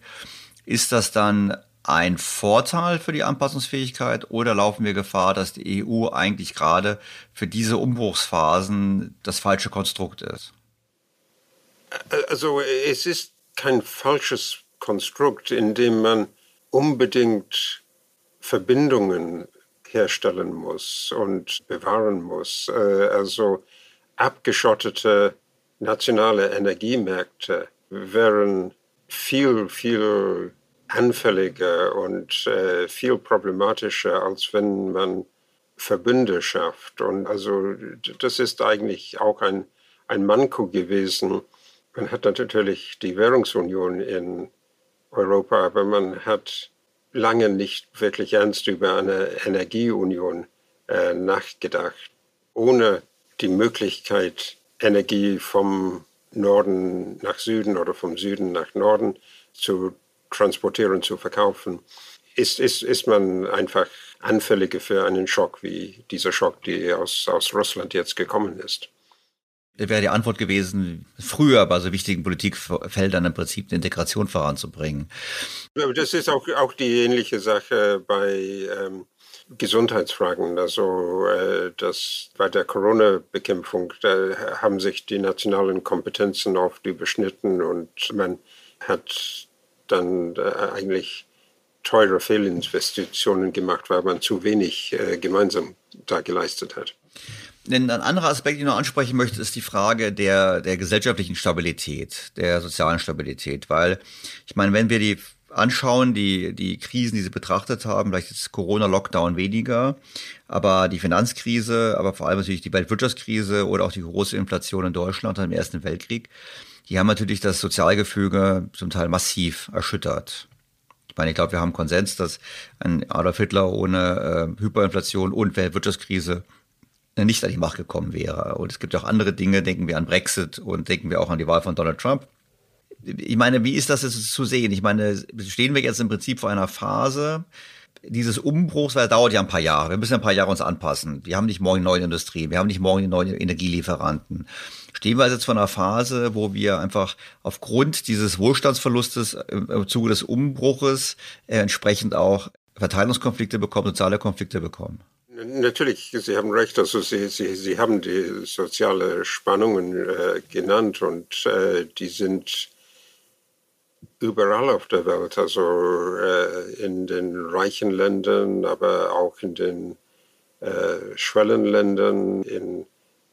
Ist das dann ein Vorteil für die Anpassungsfähigkeit oder laufen wir Gefahr, dass die EU eigentlich gerade für diese Umbruchsphasen das falsche Konstrukt ist? Also es ist kein falsches Konstrukt, in dem man unbedingt Verbindungen herstellen muss und bewahren muss. Äh, also abgeschottete nationale Energiemärkte wären viel, viel anfälliger und äh, viel problematischer, als wenn man Verbünde schafft. Und also das ist eigentlich auch ein, ein Manko gewesen. Man hat natürlich die Währungsunion in Europa, aber man hat lange nicht wirklich ernst über eine Energieunion äh, nachgedacht. Ohne die Möglichkeit, Energie vom Norden nach Süden oder vom Süden nach Norden zu transportieren, zu verkaufen, ist, ist, ist man einfach anfälliger für einen Schock wie dieser Schock, der aus, aus Russland jetzt gekommen ist. Wäre die Antwort gewesen, früher bei so wichtigen Politikfeldern im Prinzip eine Integration voranzubringen. Das ist auch, auch die ähnliche Sache bei ähm, Gesundheitsfragen. Also äh, das, bei der Corona-Bekämpfung haben sich die nationalen Kompetenzen oft überschnitten und man hat dann äh, eigentlich teure Fehlinvestitionen gemacht, weil man zu wenig äh, gemeinsam da geleistet hat. Ein anderer Aspekt, den ich noch ansprechen möchte, ist die Frage der, der gesellschaftlichen Stabilität, der sozialen Stabilität. Weil, ich meine, wenn wir die anschauen, die, die Krisen, die Sie betrachtet haben, vielleicht ist Corona-Lockdown weniger, aber die Finanzkrise, aber vor allem natürlich die Weltwirtschaftskrise oder auch die große Inflation in Deutschland im Ersten Weltkrieg, die haben natürlich das Sozialgefüge zum Teil massiv erschüttert. Ich meine, ich glaube, wir haben Konsens, dass ein Adolf Hitler ohne äh, Hyperinflation und Weltwirtschaftskrise nicht an die Macht gekommen wäre. Und es gibt auch andere Dinge, denken wir an Brexit und denken wir auch an die Wahl von Donald Trump ich meine, wie ist das jetzt zu sehen? Ich meine, stehen wir jetzt im Prinzip vor einer Phase dieses Umbruchs, weil er dauert ja ein paar Jahre. Wir müssen ein paar Jahre uns anpassen. Wir haben nicht morgen neue Industrie, wir haben nicht morgen die neuen Energielieferanten. Stehen wir also jetzt vor einer Phase, wo wir einfach aufgrund dieses Wohlstandsverlustes im Zuge des Umbruches äh, entsprechend auch Verteilungskonflikte bekommen, soziale Konflikte bekommen? Natürlich, Sie haben recht. Also Sie, Sie, Sie haben die soziale Spannungen äh, genannt und äh, die sind überall auf der Welt, also äh, in den reichen Ländern, aber auch in den äh, Schwellenländern, in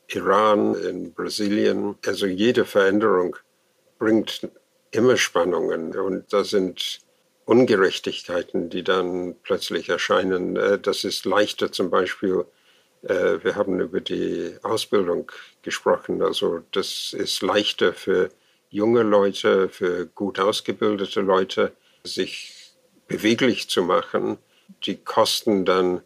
Iran, in Brasilien. Also jede Veränderung bringt immer Spannungen und da sind Ungerechtigkeiten, die dann plötzlich erscheinen. Äh, das ist leichter zum Beispiel, äh, wir haben über die Ausbildung gesprochen, also das ist leichter für junge Leute, für gut ausgebildete Leute, sich beweglich zu machen. Die Kosten dann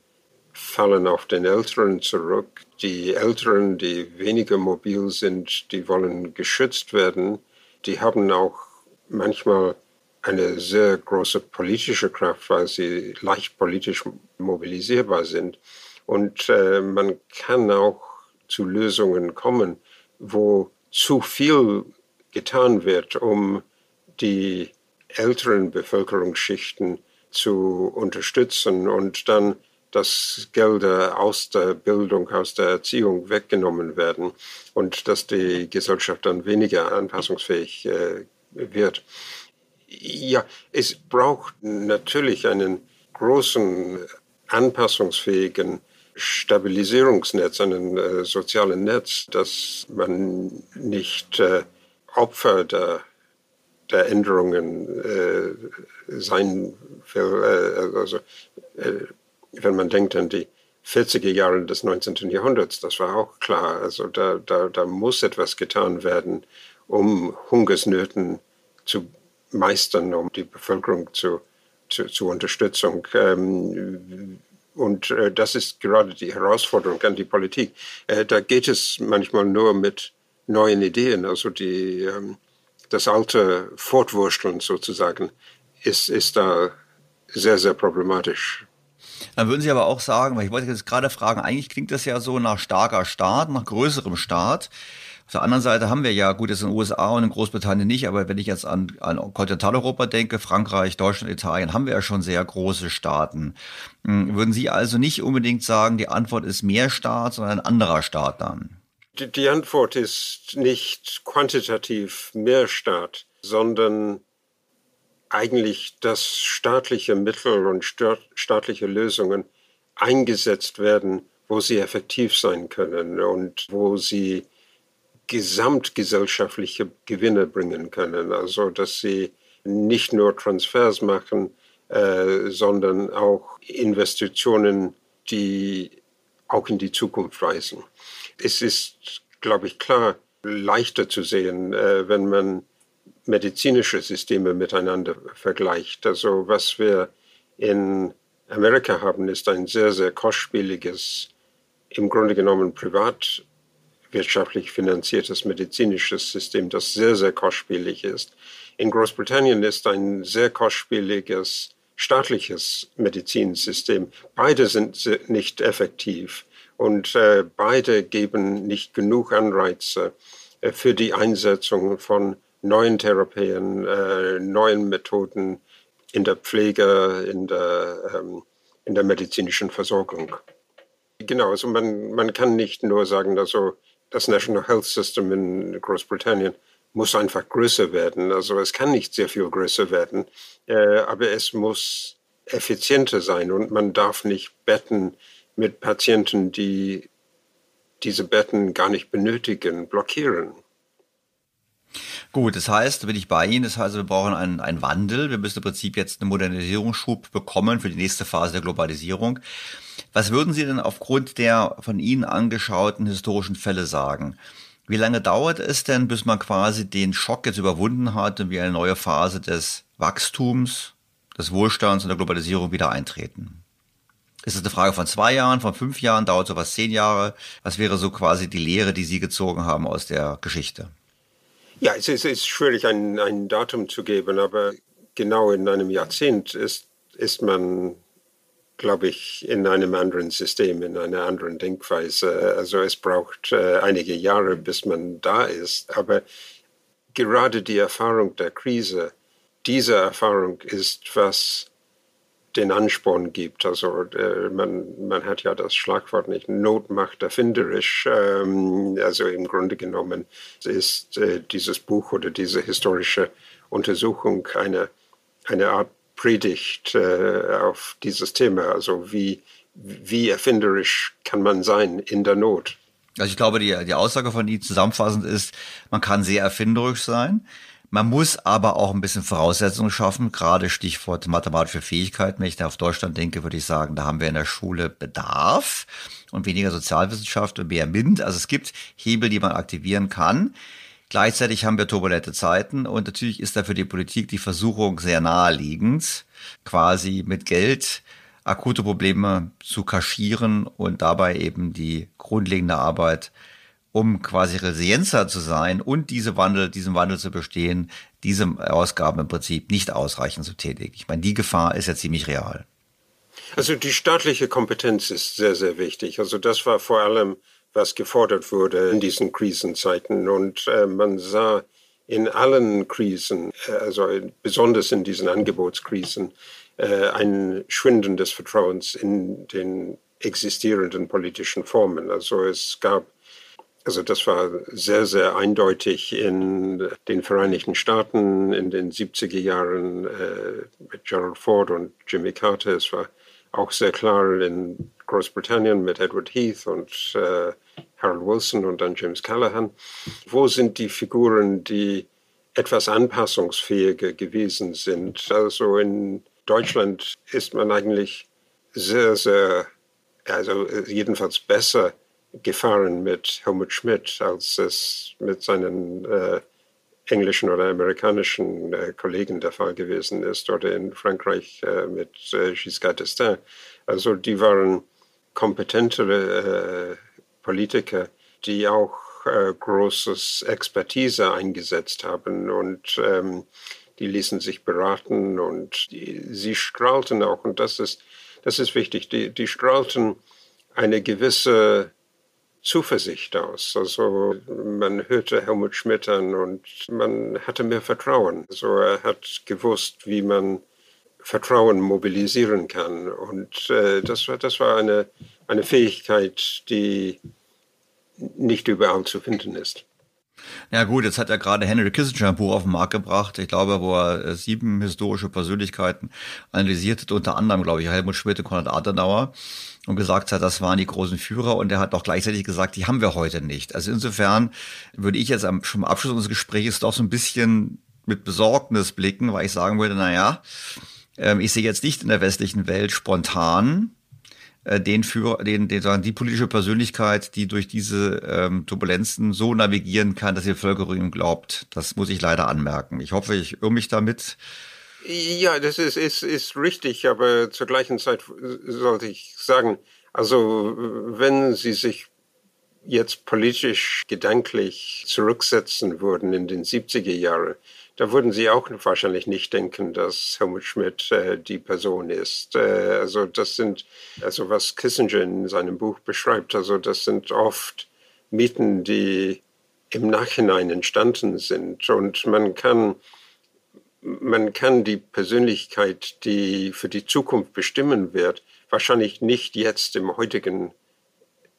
fallen auf den Älteren zurück. Die Älteren, die weniger mobil sind, die wollen geschützt werden. Die haben auch manchmal eine sehr große politische Kraft, weil sie leicht politisch mobilisierbar sind. Und äh, man kann auch zu Lösungen kommen, wo zu viel getan wird, um die älteren Bevölkerungsschichten zu unterstützen und dann dass Gelder aus der Bildung, aus der Erziehung weggenommen werden und dass die Gesellschaft dann weniger anpassungsfähig äh, wird. Ja, es braucht natürlich einen großen anpassungsfähigen Stabilisierungsnetz, einen äh, sozialen Netz, dass man nicht äh, Opfer der, der Änderungen äh, sein will. Äh, also, äh, wenn man denkt an die 40er Jahre des 19. Jahrhunderts, das war auch klar. Also da, da, da muss etwas getan werden, um Hungersnöten zu meistern, um die Bevölkerung zu, zu, zu Unterstützung. Ähm, und äh, das ist gerade die Herausforderung an die Politik. Äh, da geht es manchmal nur mit neuen Ideen. Also die, ähm, das alte Fortwursteln sozusagen ist, ist da sehr, sehr problematisch. Dann würden Sie aber auch sagen, weil ich wollte jetzt gerade fragen, eigentlich klingt das ja so nach starker Staat, nach größerem Staat. Auf der anderen Seite haben wir ja, gut, jetzt in den USA und in Großbritannien nicht, aber wenn ich jetzt an, an Kontinentaleuropa denke, Frankreich, Deutschland, Italien, haben wir ja schon sehr große Staaten. Hm, würden Sie also nicht unbedingt sagen, die Antwort ist mehr Staat, sondern ein anderer Staat dann? Die, die Antwort ist nicht quantitativ mehr Staat, sondern eigentlich, dass staatliche Mittel und staatliche Lösungen eingesetzt werden, wo sie effektiv sein können und wo sie gesamtgesellschaftliche Gewinne bringen können. Also dass sie nicht nur Transfers machen, äh, sondern auch Investitionen, die auch in die Zukunft weisen. Es ist, glaube ich, klar leichter zu sehen, äh, wenn man medizinische Systeme miteinander vergleicht. Also was wir in Amerika haben, ist ein sehr, sehr kostspieliges, im Grunde genommen privatwirtschaftlich finanziertes medizinisches System, das sehr, sehr kostspielig ist. In Großbritannien ist ein sehr kostspieliges staatliches Medizinsystem. Beide sind nicht effektiv und äh, beide geben nicht genug Anreize äh, für die Einsetzung von neuen Therapien, äh, neuen Methoden in der Pflege, in der, ähm, in der medizinischen Versorgung. Genau, also man, man kann nicht nur sagen, also das National Health System in Großbritannien muss einfach größer werden. Also es kann nicht sehr viel größer werden, äh, aber es muss effizienter sein und man darf nicht Betten mit Patienten, die diese Betten gar nicht benötigen, blockieren. Gut, das heißt, da bin ich bei Ihnen, das heißt, wir brauchen einen, einen Wandel. Wir müssen im Prinzip jetzt einen Modernisierungsschub bekommen für die nächste Phase der Globalisierung. Was würden Sie denn aufgrund der von Ihnen angeschauten historischen Fälle sagen? Wie lange dauert es denn, bis man quasi den Schock jetzt überwunden hat und wir eine neue Phase des Wachstums, des Wohlstands und der Globalisierung wieder eintreten? Ist es eine Frage von zwei Jahren, von fünf Jahren, dauert sowas zehn Jahre? Was wäre so quasi die Lehre, die Sie gezogen haben aus der Geschichte? Ja, es ist, ist schwierig, ein, ein Datum zu geben, aber genau in einem Jahrzehnt ist, ist man, glaube ich, in einem anderen System, in einer anderen Denkweise. Also es braucht äh, einige Jahre, bis man da ist. Aber gerade die Erfahrung der Krise, diese Erfahrung ist, was den Ansporn gibt. Also äh, man, man hat ja das Schlagwort nicht, Not macht erfinderisch. Ähm, also im Grunde genommen ist äh, dieses Buch oder diese historische Untersuchung eine, eine Art Predigt äh, auf dieses Thema. Also wie, wie erfinderisch kann man sein in der Not? Also ich glaube, die, die Aussage von Ihnen zusammenfassend ist, man kann sehr erfinderisch sein. Man muss aber auch ein bisschen Voraussetzungen schaffen, gerade Stichwort mathematische Fähigkeiten. Wenn ich da auf Deutschland denke, würde ich sagen, da haben wir in der Schule Bedarf und weniger Sozialwissenschaft und mehr MINT. Also es gibt Hebel, die man aktivieren kann. Gleichzeitig haben wir turbulente Zeiten und natürlich ist da für die Politik die Versuchung sehr naheliegend, quasi mit Geld akute Probleme zu kaschieren und dabei eben die grundlegende Arbeit um quasi resilienter zu sein und diese Wandel, diesen Wandel zu bestehen, diese Ausgaben im Prinzip nicht ausreichend zu tätigen. Ich meine, die Gefahr ist ja ziemlich real. Also die staatliche Kompetenz ist sehr, sehr wichtig. Also das war vor allem, was gefordert wurde in diesen Krisenzeiten. Und äh, man sah in allen Krisen, äh, also besonders in diesen Angebotskrisen, äh, ein Schwinden des Vertrauens in den existierenden politischen Formen. Also es gab also das war sehr, sehr eindeutig in den Vereinigten Staaten in den 70er Jahren äh, mit Gerald Ford und Jimmy Carter. Es war auch sehr klar in Großbritannien mit Edward Heath und äh, Harold Wilson und dann James Callahan. Wo sind die Figuren, die etwas anpassungsfähiger gewesen sind? Also in Deutschland ist man eigentlich sehr, sehr, also jedenfalls besser gefahren mit Helmut Schmidt, als es mit seinen äh, englischen oder amerikanischen äh, Kollegen der Fall gewesen ist, oder in Frankreich äh, mit äh, Giscard d'Estaing. Also die waren kompetentere äh, Politiker, die auch äh, großes Expertise eingesetzt haben und ähm, die ließen sich beraten und die, sie strahlten auch, und das ist, das ist wichtig, die, die strahlten eine gewisse Zuversicht aus. Also man hörte Helmut Schmidt an und man hatte mehr Vertrauen. Also er hat gewusst, wie man Vertrauen mobilisieren kann. Und äh, das war, das war eine, eine Fähigkeit, die nicht überall zu finden ist. Ja gut, jetzt hat er gerade Henry Kissinger ein Buch auf den Markt gebracht, ich glaube, wo er äh, sieben historische Persönlichkeiten analysiert hat, unter anderem, glaube ich, Helmut Schmidt und Konrad Adenauer und gesagt hat, das waren die großen Führer und er hat auch gleichzeitig gesagt, die haben wir heute nicht. Also insofern würde ich jetzt am, schon am Abschluss unseres Gesprächs doch so ein bisschen mit Besorgnis blicken, weil ich sagen würde, na ja, ähm, ich sehe jetzt nicht in der westlichen Welt spontan den Führer, den, den sagen die politische Persönlichkeit, die durch diese ähm, Turbulenzen so navigieren kann, dass die Bevölkerung ihm glaubt. Das muss ich leider anmerken. Ich hoffe, ich irre mich damit. Ja, das ist, ist, ist richtig, aber zur gleichen Zeit sollte ich sagen, also wenn Sie sich jetzt politisch gedanklich zurücksetzen würden in den 70er Jahren, da würden Sie auch wahrscheinlich nicht denken, dass Helmut Schmidt äh, die Person ist. Äh, also das sind, also was Kissinger in seinem Buch beschreibt, also das sind oft Mieten, die im Nachhinein entstanden sind und man kann man kann die Persönlichkeit, die für die Zukunft bestimmen wird, wahrscheinlich nicht jetzt im heutigen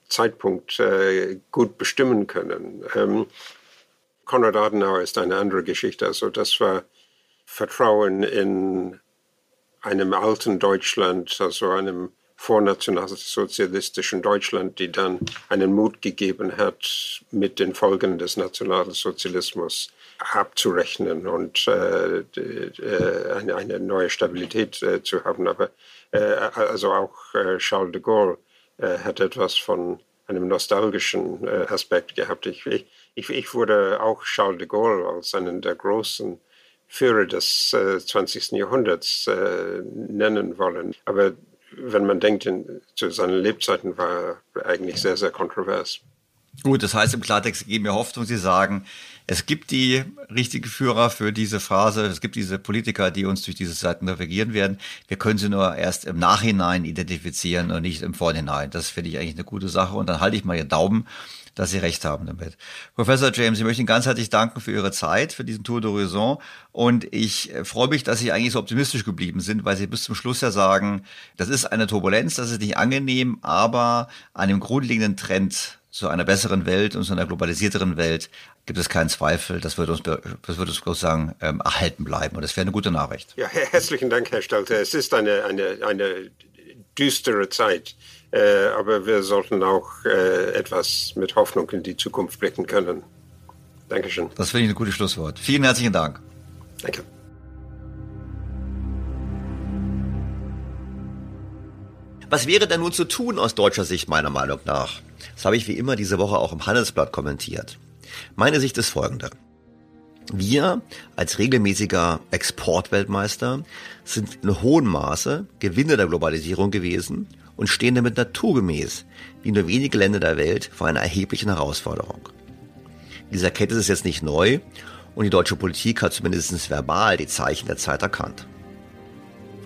Zeitpunkt äh, gut bestimmen können. Ähm, Konrad Adenauer ist eine andere Geschichte. Also das war Vertrauen in einem alten Deutschland, also einem vornationalsozialistischen Deutschland, die dann einen Mut gegeben hat, mit den Folgen des Nationalsozialismus abzurechnen und äh, äh, eine, eine, neue Stabilität äh, zu haben. Aber äh, also auch äh, Charles de Gaulle hat etwas von einem nostalgischen Aspekt gehabt. Ich, ich, ich, würde auch Charles de Gaulle als einen der großen Führer des äh, 20. Jahrhunderts äh, nennen wollen. Aber wenn man denkt, in, zu seinen Lebzeiten war er eigentlich sehr, sehr kontrovers. Gut, das heißt im Klartext geben wir Hoffnung, Sie sagen, es gibt die richtigen Führer für diese Phase, es gibt diese Politiker, die uns durch diese Zeiten navigieren werden. Wir können sie nur erst im Nachhinein identifizieren und nicht im Vorhinein. Das finde ich eigentlich eine gute Sache und dann halte ich mal Ihr Daumen dass Sie recht haben damit. Professor James, ich möchte Ihnen ganz herzlich danken für Ihre Zeit, für diesen Tour d'Horizon. Und ich freue mich, dass Sie eigentlich so optimistisch geblieben sind, weil Sie bis zum Schluss ja sagen, das ist eine Turbulenz, das ist nicht angenehm, aber dem grundlegenden Trend zu einer besseren Welt und zu einer globalisierteren Welt gibt es keinen Zweifel. Das wird uns, das wird uns sozusagen ähm, erhalten bleiben. Und das wäre eine gute Nachricht. Ja, herzlichen Dank, Herr Stelter. Es ist eine, eine, eine düstere Zeit. Äh, aber wir sollten auch äh, etwas mit Hoffnung in die Zukunft blicken können. Dankeschön. Das finde ich ein gutes Schlusswort. Vielen herzlichen Dank. Danke. Was wäre denn nun zu tun aus deutscher Sicht meiner Meinung nach? Das habe ich wie immer diese Woche auch im Handelsblatt kommentiert. Meine Sicht ist folgende. Wir als regelmäßiger Exportweltmeister sind in hohem Maße Gewinner der Globalisierung gewesen und stehen damit naturgemäß wie nur wenige Länder der Welt vor einer erheblichen Herausforderung. Diese Erkenntnis ist jetzt nicht neu und die deutsche Politik hat zumindest verbal die Zeichen der Zeit erkannt.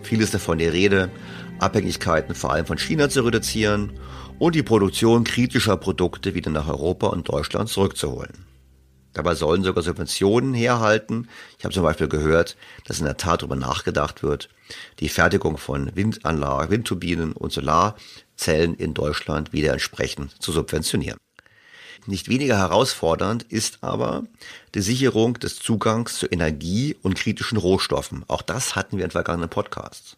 Vieles davon die Rede, Abhängigkeiten vor allem von China zu reduzieren und die Produktion kritischer Produkte wieder nach Europa und Deutschland zurückzuholen. Dabei sollen sogar Subventionen herhalten. Ich habe zum Beispiel gehört, dass in der Tat darüber nachgedacht wird, die Fertigung von Windanlagen, Windturbinen und Solarzellen in Deutschland wieder entsprechend zu subventionieren. Nicht weniger herausfordernd ist aber die Sicherung des Zugangs zu Energie und kritischen Rohstoffen. Auch das hatten wir in vergangenen Podcasts.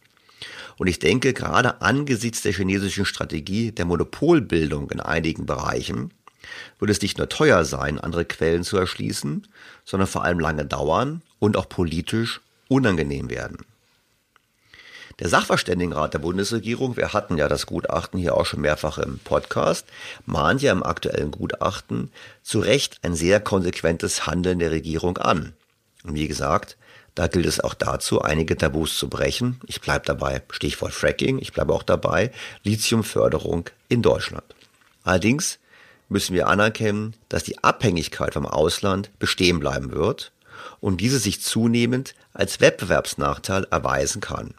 Und ich denke, gerade angesichts der chinesischen Strategie der Monopolbildung in einigen Bereichen würde es nicht nur teuer sein, andere Quellen zu erschließen, sondern vor allem lange dauern und auch politisch unangenehm werden. Der Sachverständigenrat der Bundesregierung, wir hatten ja das Gutachten hier auch schon mehrfach im Podcast, mahnt ja im aktuellen Gutachten zu Recht ein sehr konsequentes Handeln der Regierung an. Und wie gesagt, da gilt es auch dazu, einige Tabus zu brechen. Ich bleibe dabei, Stichwort Fracking, ich bleibe auch dabei, Lithiumförderung in Deutschland. Allerdings müssen wir anerkennen, dass die Abhängigkeit vom Ausland bestehen bleiben wird und diese sich zunehmend als Wettbewerbsnachteil erweisen kann.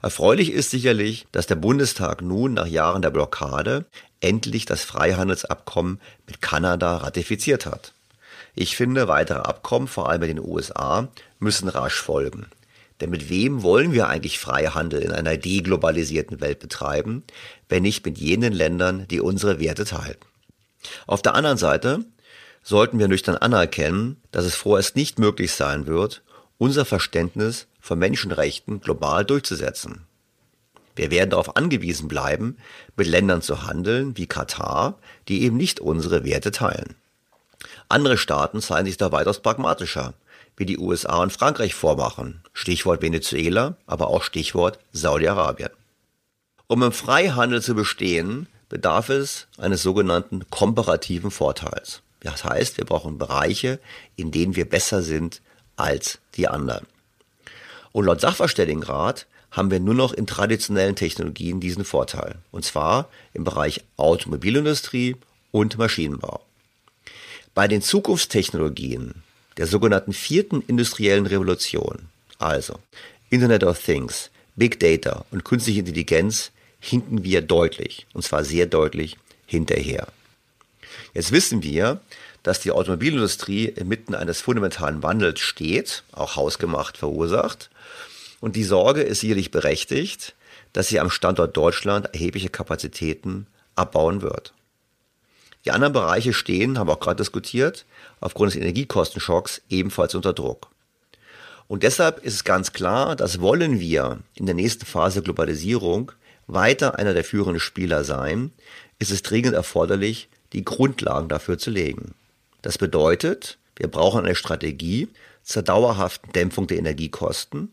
Erfreulich ist sicherlich, dass der Bundestag nun nach Jahren der Blockade endlich das Freihandelsabkommen mit Kanada ratifiziert hat. Ich finde, weitere Abkommen, vor allem mit den USA, müssen rasch folgen. Denn mit wem wollen wir eigentlich Freihandel in einer deglobalisierten Welt betreiben, wenn nicht mit jenen Ländern, die unsere Werte teilen? Auf der anderen Seite sollten wir nüchtern anerkennen, dass es vorerst nicht möglich sein wird, unser Verständnis von Menschenrechten global durchzusetzen. Wir werden darauf angewiesen bleiben, mit Ländern zu handeln wie Katar, die eben nicht unsere Werte teilen. Andere Staaten zeigen sich da weitaus pragmatischer, wie die USA und Frankreich vormachen. Stichwort Venezuela, aber auch Stichwort Saudi-Arabien. Um im Freihandel zu bestehen, bedarf es eines sogenannten komparativen Vorteils. Das heißt, wir brauchen Bereiche, in denen wir besser sind als die anderen. Und laut Sachverständigenrat haben wir nur noch in traditionellen Technologien diesen Vorteil. Und zwar im Bereich Automobilindustrie und Maschinenbau. Bei den Zukunftstechnologien der sogenannten vierten industriellen Revolution, also Internet of Things, Big Data und künstliche Intelligenz, hinken wir deutlich, und zwar sehr deutlich, hinterher. Jetzt wissen wir, dass die Automobilindustrie inmitten eines fundamentalen Wandels steht, auch hausgemacht verursacht, und die Sorge ist sicherlich berechtigt, dass sie am Standort Deutschland erhebliche Kapazitäten abbauen wird. Die anderen Bereiche stehen, haben wir auch gerade diskutiert, aufgrund des Energiekostenschocks ebenfalls unter Druck. Und deshalb ist es ganz klar, dass wollen wir in der nächsten Phase Globalisierung weiter einer der führenden Spieler sein, ist es dringend erforderlich, die Grundlagen dafür zu legen. Das bedeutet, wir brauchen eine Strategie zur dauerhaften Dämpfung der Energiekosten,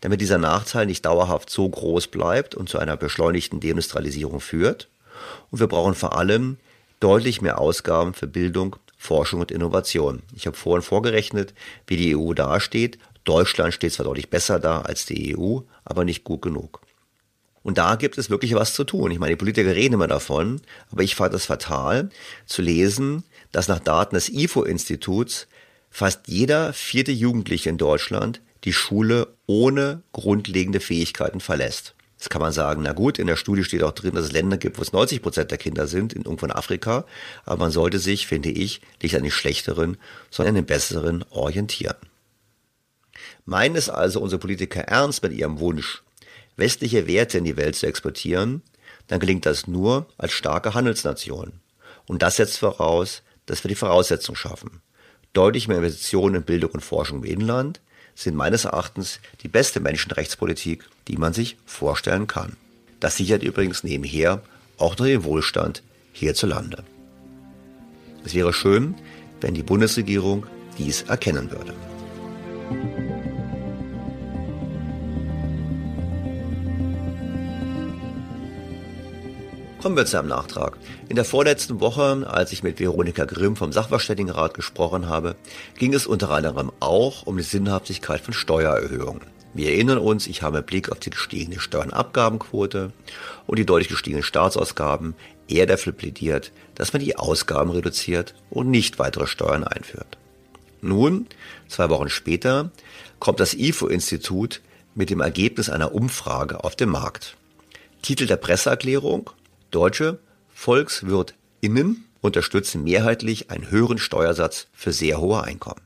damit dieser Nachteil nicht dauerhaft so groß bleibt und zu einer beschleunigten Deindustrialisierung führt. Und wir brauchen vor allem deutlich mehr Ausgaben für Bildung, Forschung und Innovation. Ich habe vorhin vorgerechnet, wie die EU dasteht. Deutschland steht zwar deutlich besser da als die EU, aber nicht gut genug. Und da gibt es wirklich was zu tun. Ich meine, die Politiker reden immer davon, aber ich fand es fatal zu lesen, dass nach Daten des IFO-Instituts fast jeder vierte Jugendliche in Deutschland die Schule ohne grundlegende Fähigkeiten verlässt. Jetzt kann man sagen, na gut, in der Studie steht auch drin, dass es Länder gibt, wo es 90 Prozent der Kinder sind, in irgendwo in Afrika. Aber man sollte sich, finde ich, nicht an den schlechteren, sondern an den besseren orientieren. Meinen es also unsere Politiker ernst mit ihrem Wunsch, westliche Werte in die Welt zu exportieren, dann gelingt das nur als starke Handelsnation. Und das setzt voraus, dass wir die Voraussetzungen schaffen. Deutlich mehr Investitionen in Bildung und Forschung im Inland, sind meines Erachtens die beste Menschenrechtspolitik, die man sich vorstellen kann. Das sichert übrigens nebenher auch noch den Wohlstand hierzulande. Es wäre schön, wenn die Bundesregierung dies erkennen würde. Kommen wir zu einem Nachtrag. In der vorletzten Woche, als ich mit Veronika Grimm vom Sachverständigenrat gesprochen habe, ging es unter anderem auch um die Sinnhaftigkeit von Steuererhöhungen. Wir erinnern uns, ich habe Blick auf die gestiegene Steuernabgabenquote und die deutlich gestiegenen Staatsausgaben eher dafür plädiert, dass man die Ausgaben reduziert und nicht weitere Steuern einführt. Nun, zwei Wochen später, kommt das IFO-Institut mit dem Ergebnis einer Umfrage auf den Markt. Titel der Presseerklärung Deutsche VolkswirtInnen unterstützen mehrheitlich einen höheren Steuersatz für sehr hohe Einkommen.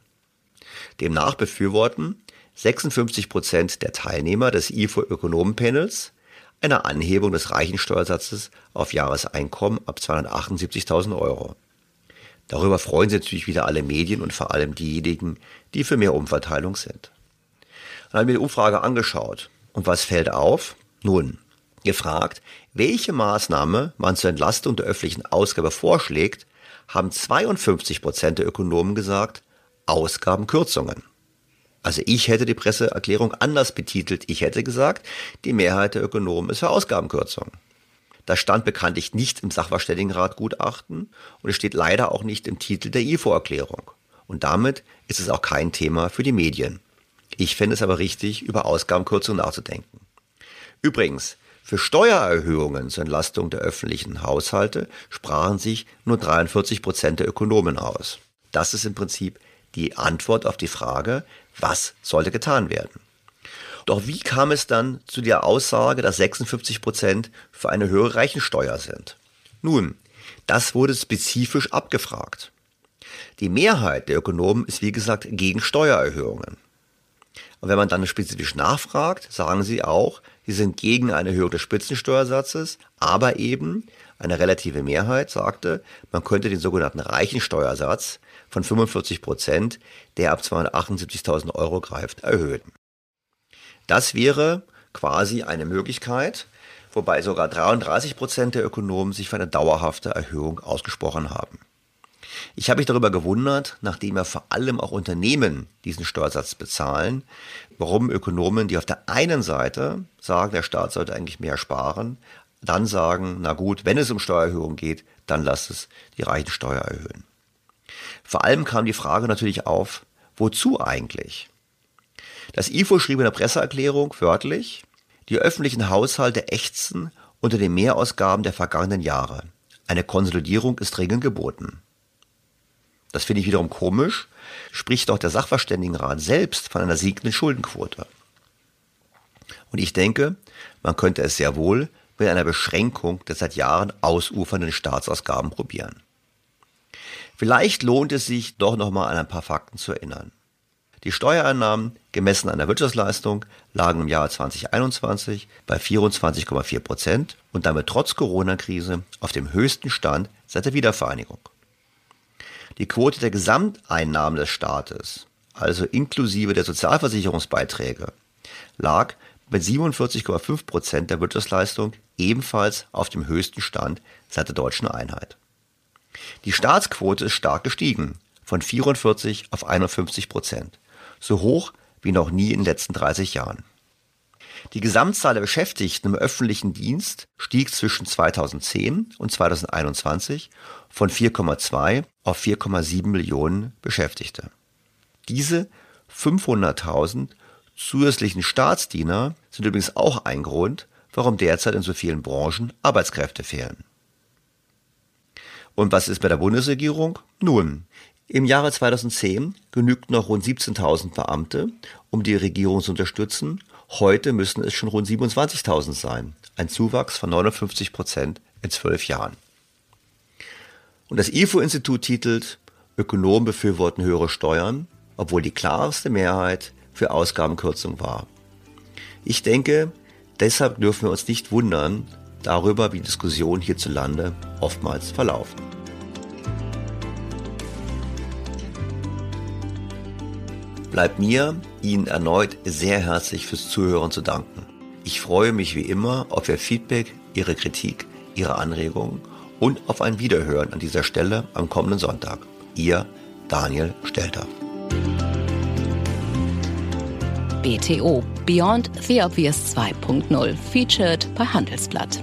Demnach befürworten 56 Prozent der Teilnehmer des IFO-Ökonomenpanels eine Anhebung des Reichensteuersatzes auf Jahreseinkommen ab 278.000 Euro. Darüber freuen sich natürlich wieder alle Medien und vor allem diejenigen, die für mehr Umverteilung sind. Dann haben wir die Umfrage angeschaut. Und was fällt auf? Nun, gefragt, welche Maßnahme man zur Entlastung der öffentlichen Ausgabe vorschlägt, haben 52 Prozent der Ökonomen gesagt, Ausgabenkürzungen. Also ich hätte die Presseerklärung anders betitelt. Ich hätte gesagt, die Mehrheit der Ökonomen ist für Ausgabenkürzungen. Das stand bekanntlich nicht im Sachverständigenrat Gutachten und es steht leider auch nicht im Titel der IFO-Erklärung. Und damit ist es auch kein Thema für die Medien. Ich fände es aber richtig, über Ausgabenkürzungen nachzudenken. Übrigens, für Steuererhöhungen zur Entlastung der öffentlichen Haushalte sprachen sich nur 43 Prozent der Ökonomen aus. Das ist im Prinzip die Antwort auf die Frage, was sollte getan werden. Doch wie kam es dann zu der Aussage, dass 56 Prozent für eine höhere Reichensteuer sind? Nun, das wurde spezifisch abgefragt. Die Mehrheit der Ökonomen ist wie gesagt gegen Steuererhöhungen. Und wenn man dann spezifisch nachfragt, sagen sie auch, sie sind gegen eine Erhöhung des Spitzensteuersatzes, aber eben Eine relative Mehrheit sagte, man könnte den sogenannten Reichensteuersatz von 45 Prozent, der ab 278.000 Euro greift, erhöhen. Das wäre quasi eine Möglichkeit, wobei sogar 33 Prozent der Ökonomen sich für eine dauerhafte Erhöhung ausgesprochen haben. Ich habe mich darüber gewundert, nachdem ja vor allem auch Unternehmen diesen Steuersatz bezahlen, warum Ökonomen, die auf der einen Seite sagen, der Staat sollte eigentlich mehr sparen, dann sagen, na gut, wenn es um Steuererhöhung geht, dann lasst es die Reichensteuer erhöhen. Vor allem kam die Frage natürlich auf, wozu eigentlich? Das IFO schrieb in der Presseerklärung wörtlich, die öffentlichen Haushalte ächzen unter den Mehrausgaben der vergangenen Jahre. Eine Konsolidierung ist dringend geboten. Das finde ich wiederum komisch, spricht doch der Sachverständigenrat selbst von einer siegenden Schuldenquote. Und ich denke, man könnte es sehr wohl mit einer Beschränkung der seit Jahren ausufernden Staatsausgaben probieren. Vielleicht lohnt es sich doch nochmal an ein paar Fakten zu erinnern. Die Steuereinnahmen, gemessen an der Wirtschaftsleistung, lagen im Jahr 2021 bei 24,4 Prozent und damit trotz Corona-Krise auf dem höchsten Stand seit der Wiedervereinigung. Die Quote der Gesamteinnahmen des Staates, also inklusive der Sozialversicherungsbeiträge, lag mit 47,5 Prozent der Wirtschaftsleistung ebenfalls auf dem höchsten Stand seit der deutschen Einheit. Die Staatsquote ist stark gestiegen, von 44 auf 51 Prozent, so hoch wie noch nie in den letzten 30 Jahren. Die Gesamtzahl der Beschäftigten im öffentlichen Dienst stieg zwischen 2010 und 2021 von 4,2 auf 4,7 Millionen Beschäftigte. Diese 500.000 zusätzlichen Staatsdiener sind übrigens auch ein Grund, warum derzeit in so vielen Branchen Arbeitskräfte fehlen. Und was ist bei der Bundesregierung? Nun, im Jahre 2010 genügten noch rund 17.000 Beamte, um die Regierung zu unterstützen. Heute müssen es schon rund 27.000 sein. Ein Zuwachs von 59 Prozent in zwölf Jahren. Und das IFO-Institut titelt, Ökonomen befürworten höhere Steuern, obwohl die klarste Mehrheit für Ausgabenkürzung war. Ich denke, deshalb dürfen wir uns nicht wundern darüber, wie Diskussionen hierzulande oftmals verlaufen. Bleibt mir, Ihnen erneut sehr herzlich fürs Zuhören zu danken. Ich freue mich wie immer auf Ihr Feedback, Ihre Kritik, Ihre Anregungen und auf ein Wiederhören an dieser Stelle am kommenden Sonntag. Ihr Daniel Stelter. BTO Beyond the Obvious 2.0 featured bei Handelsblatt.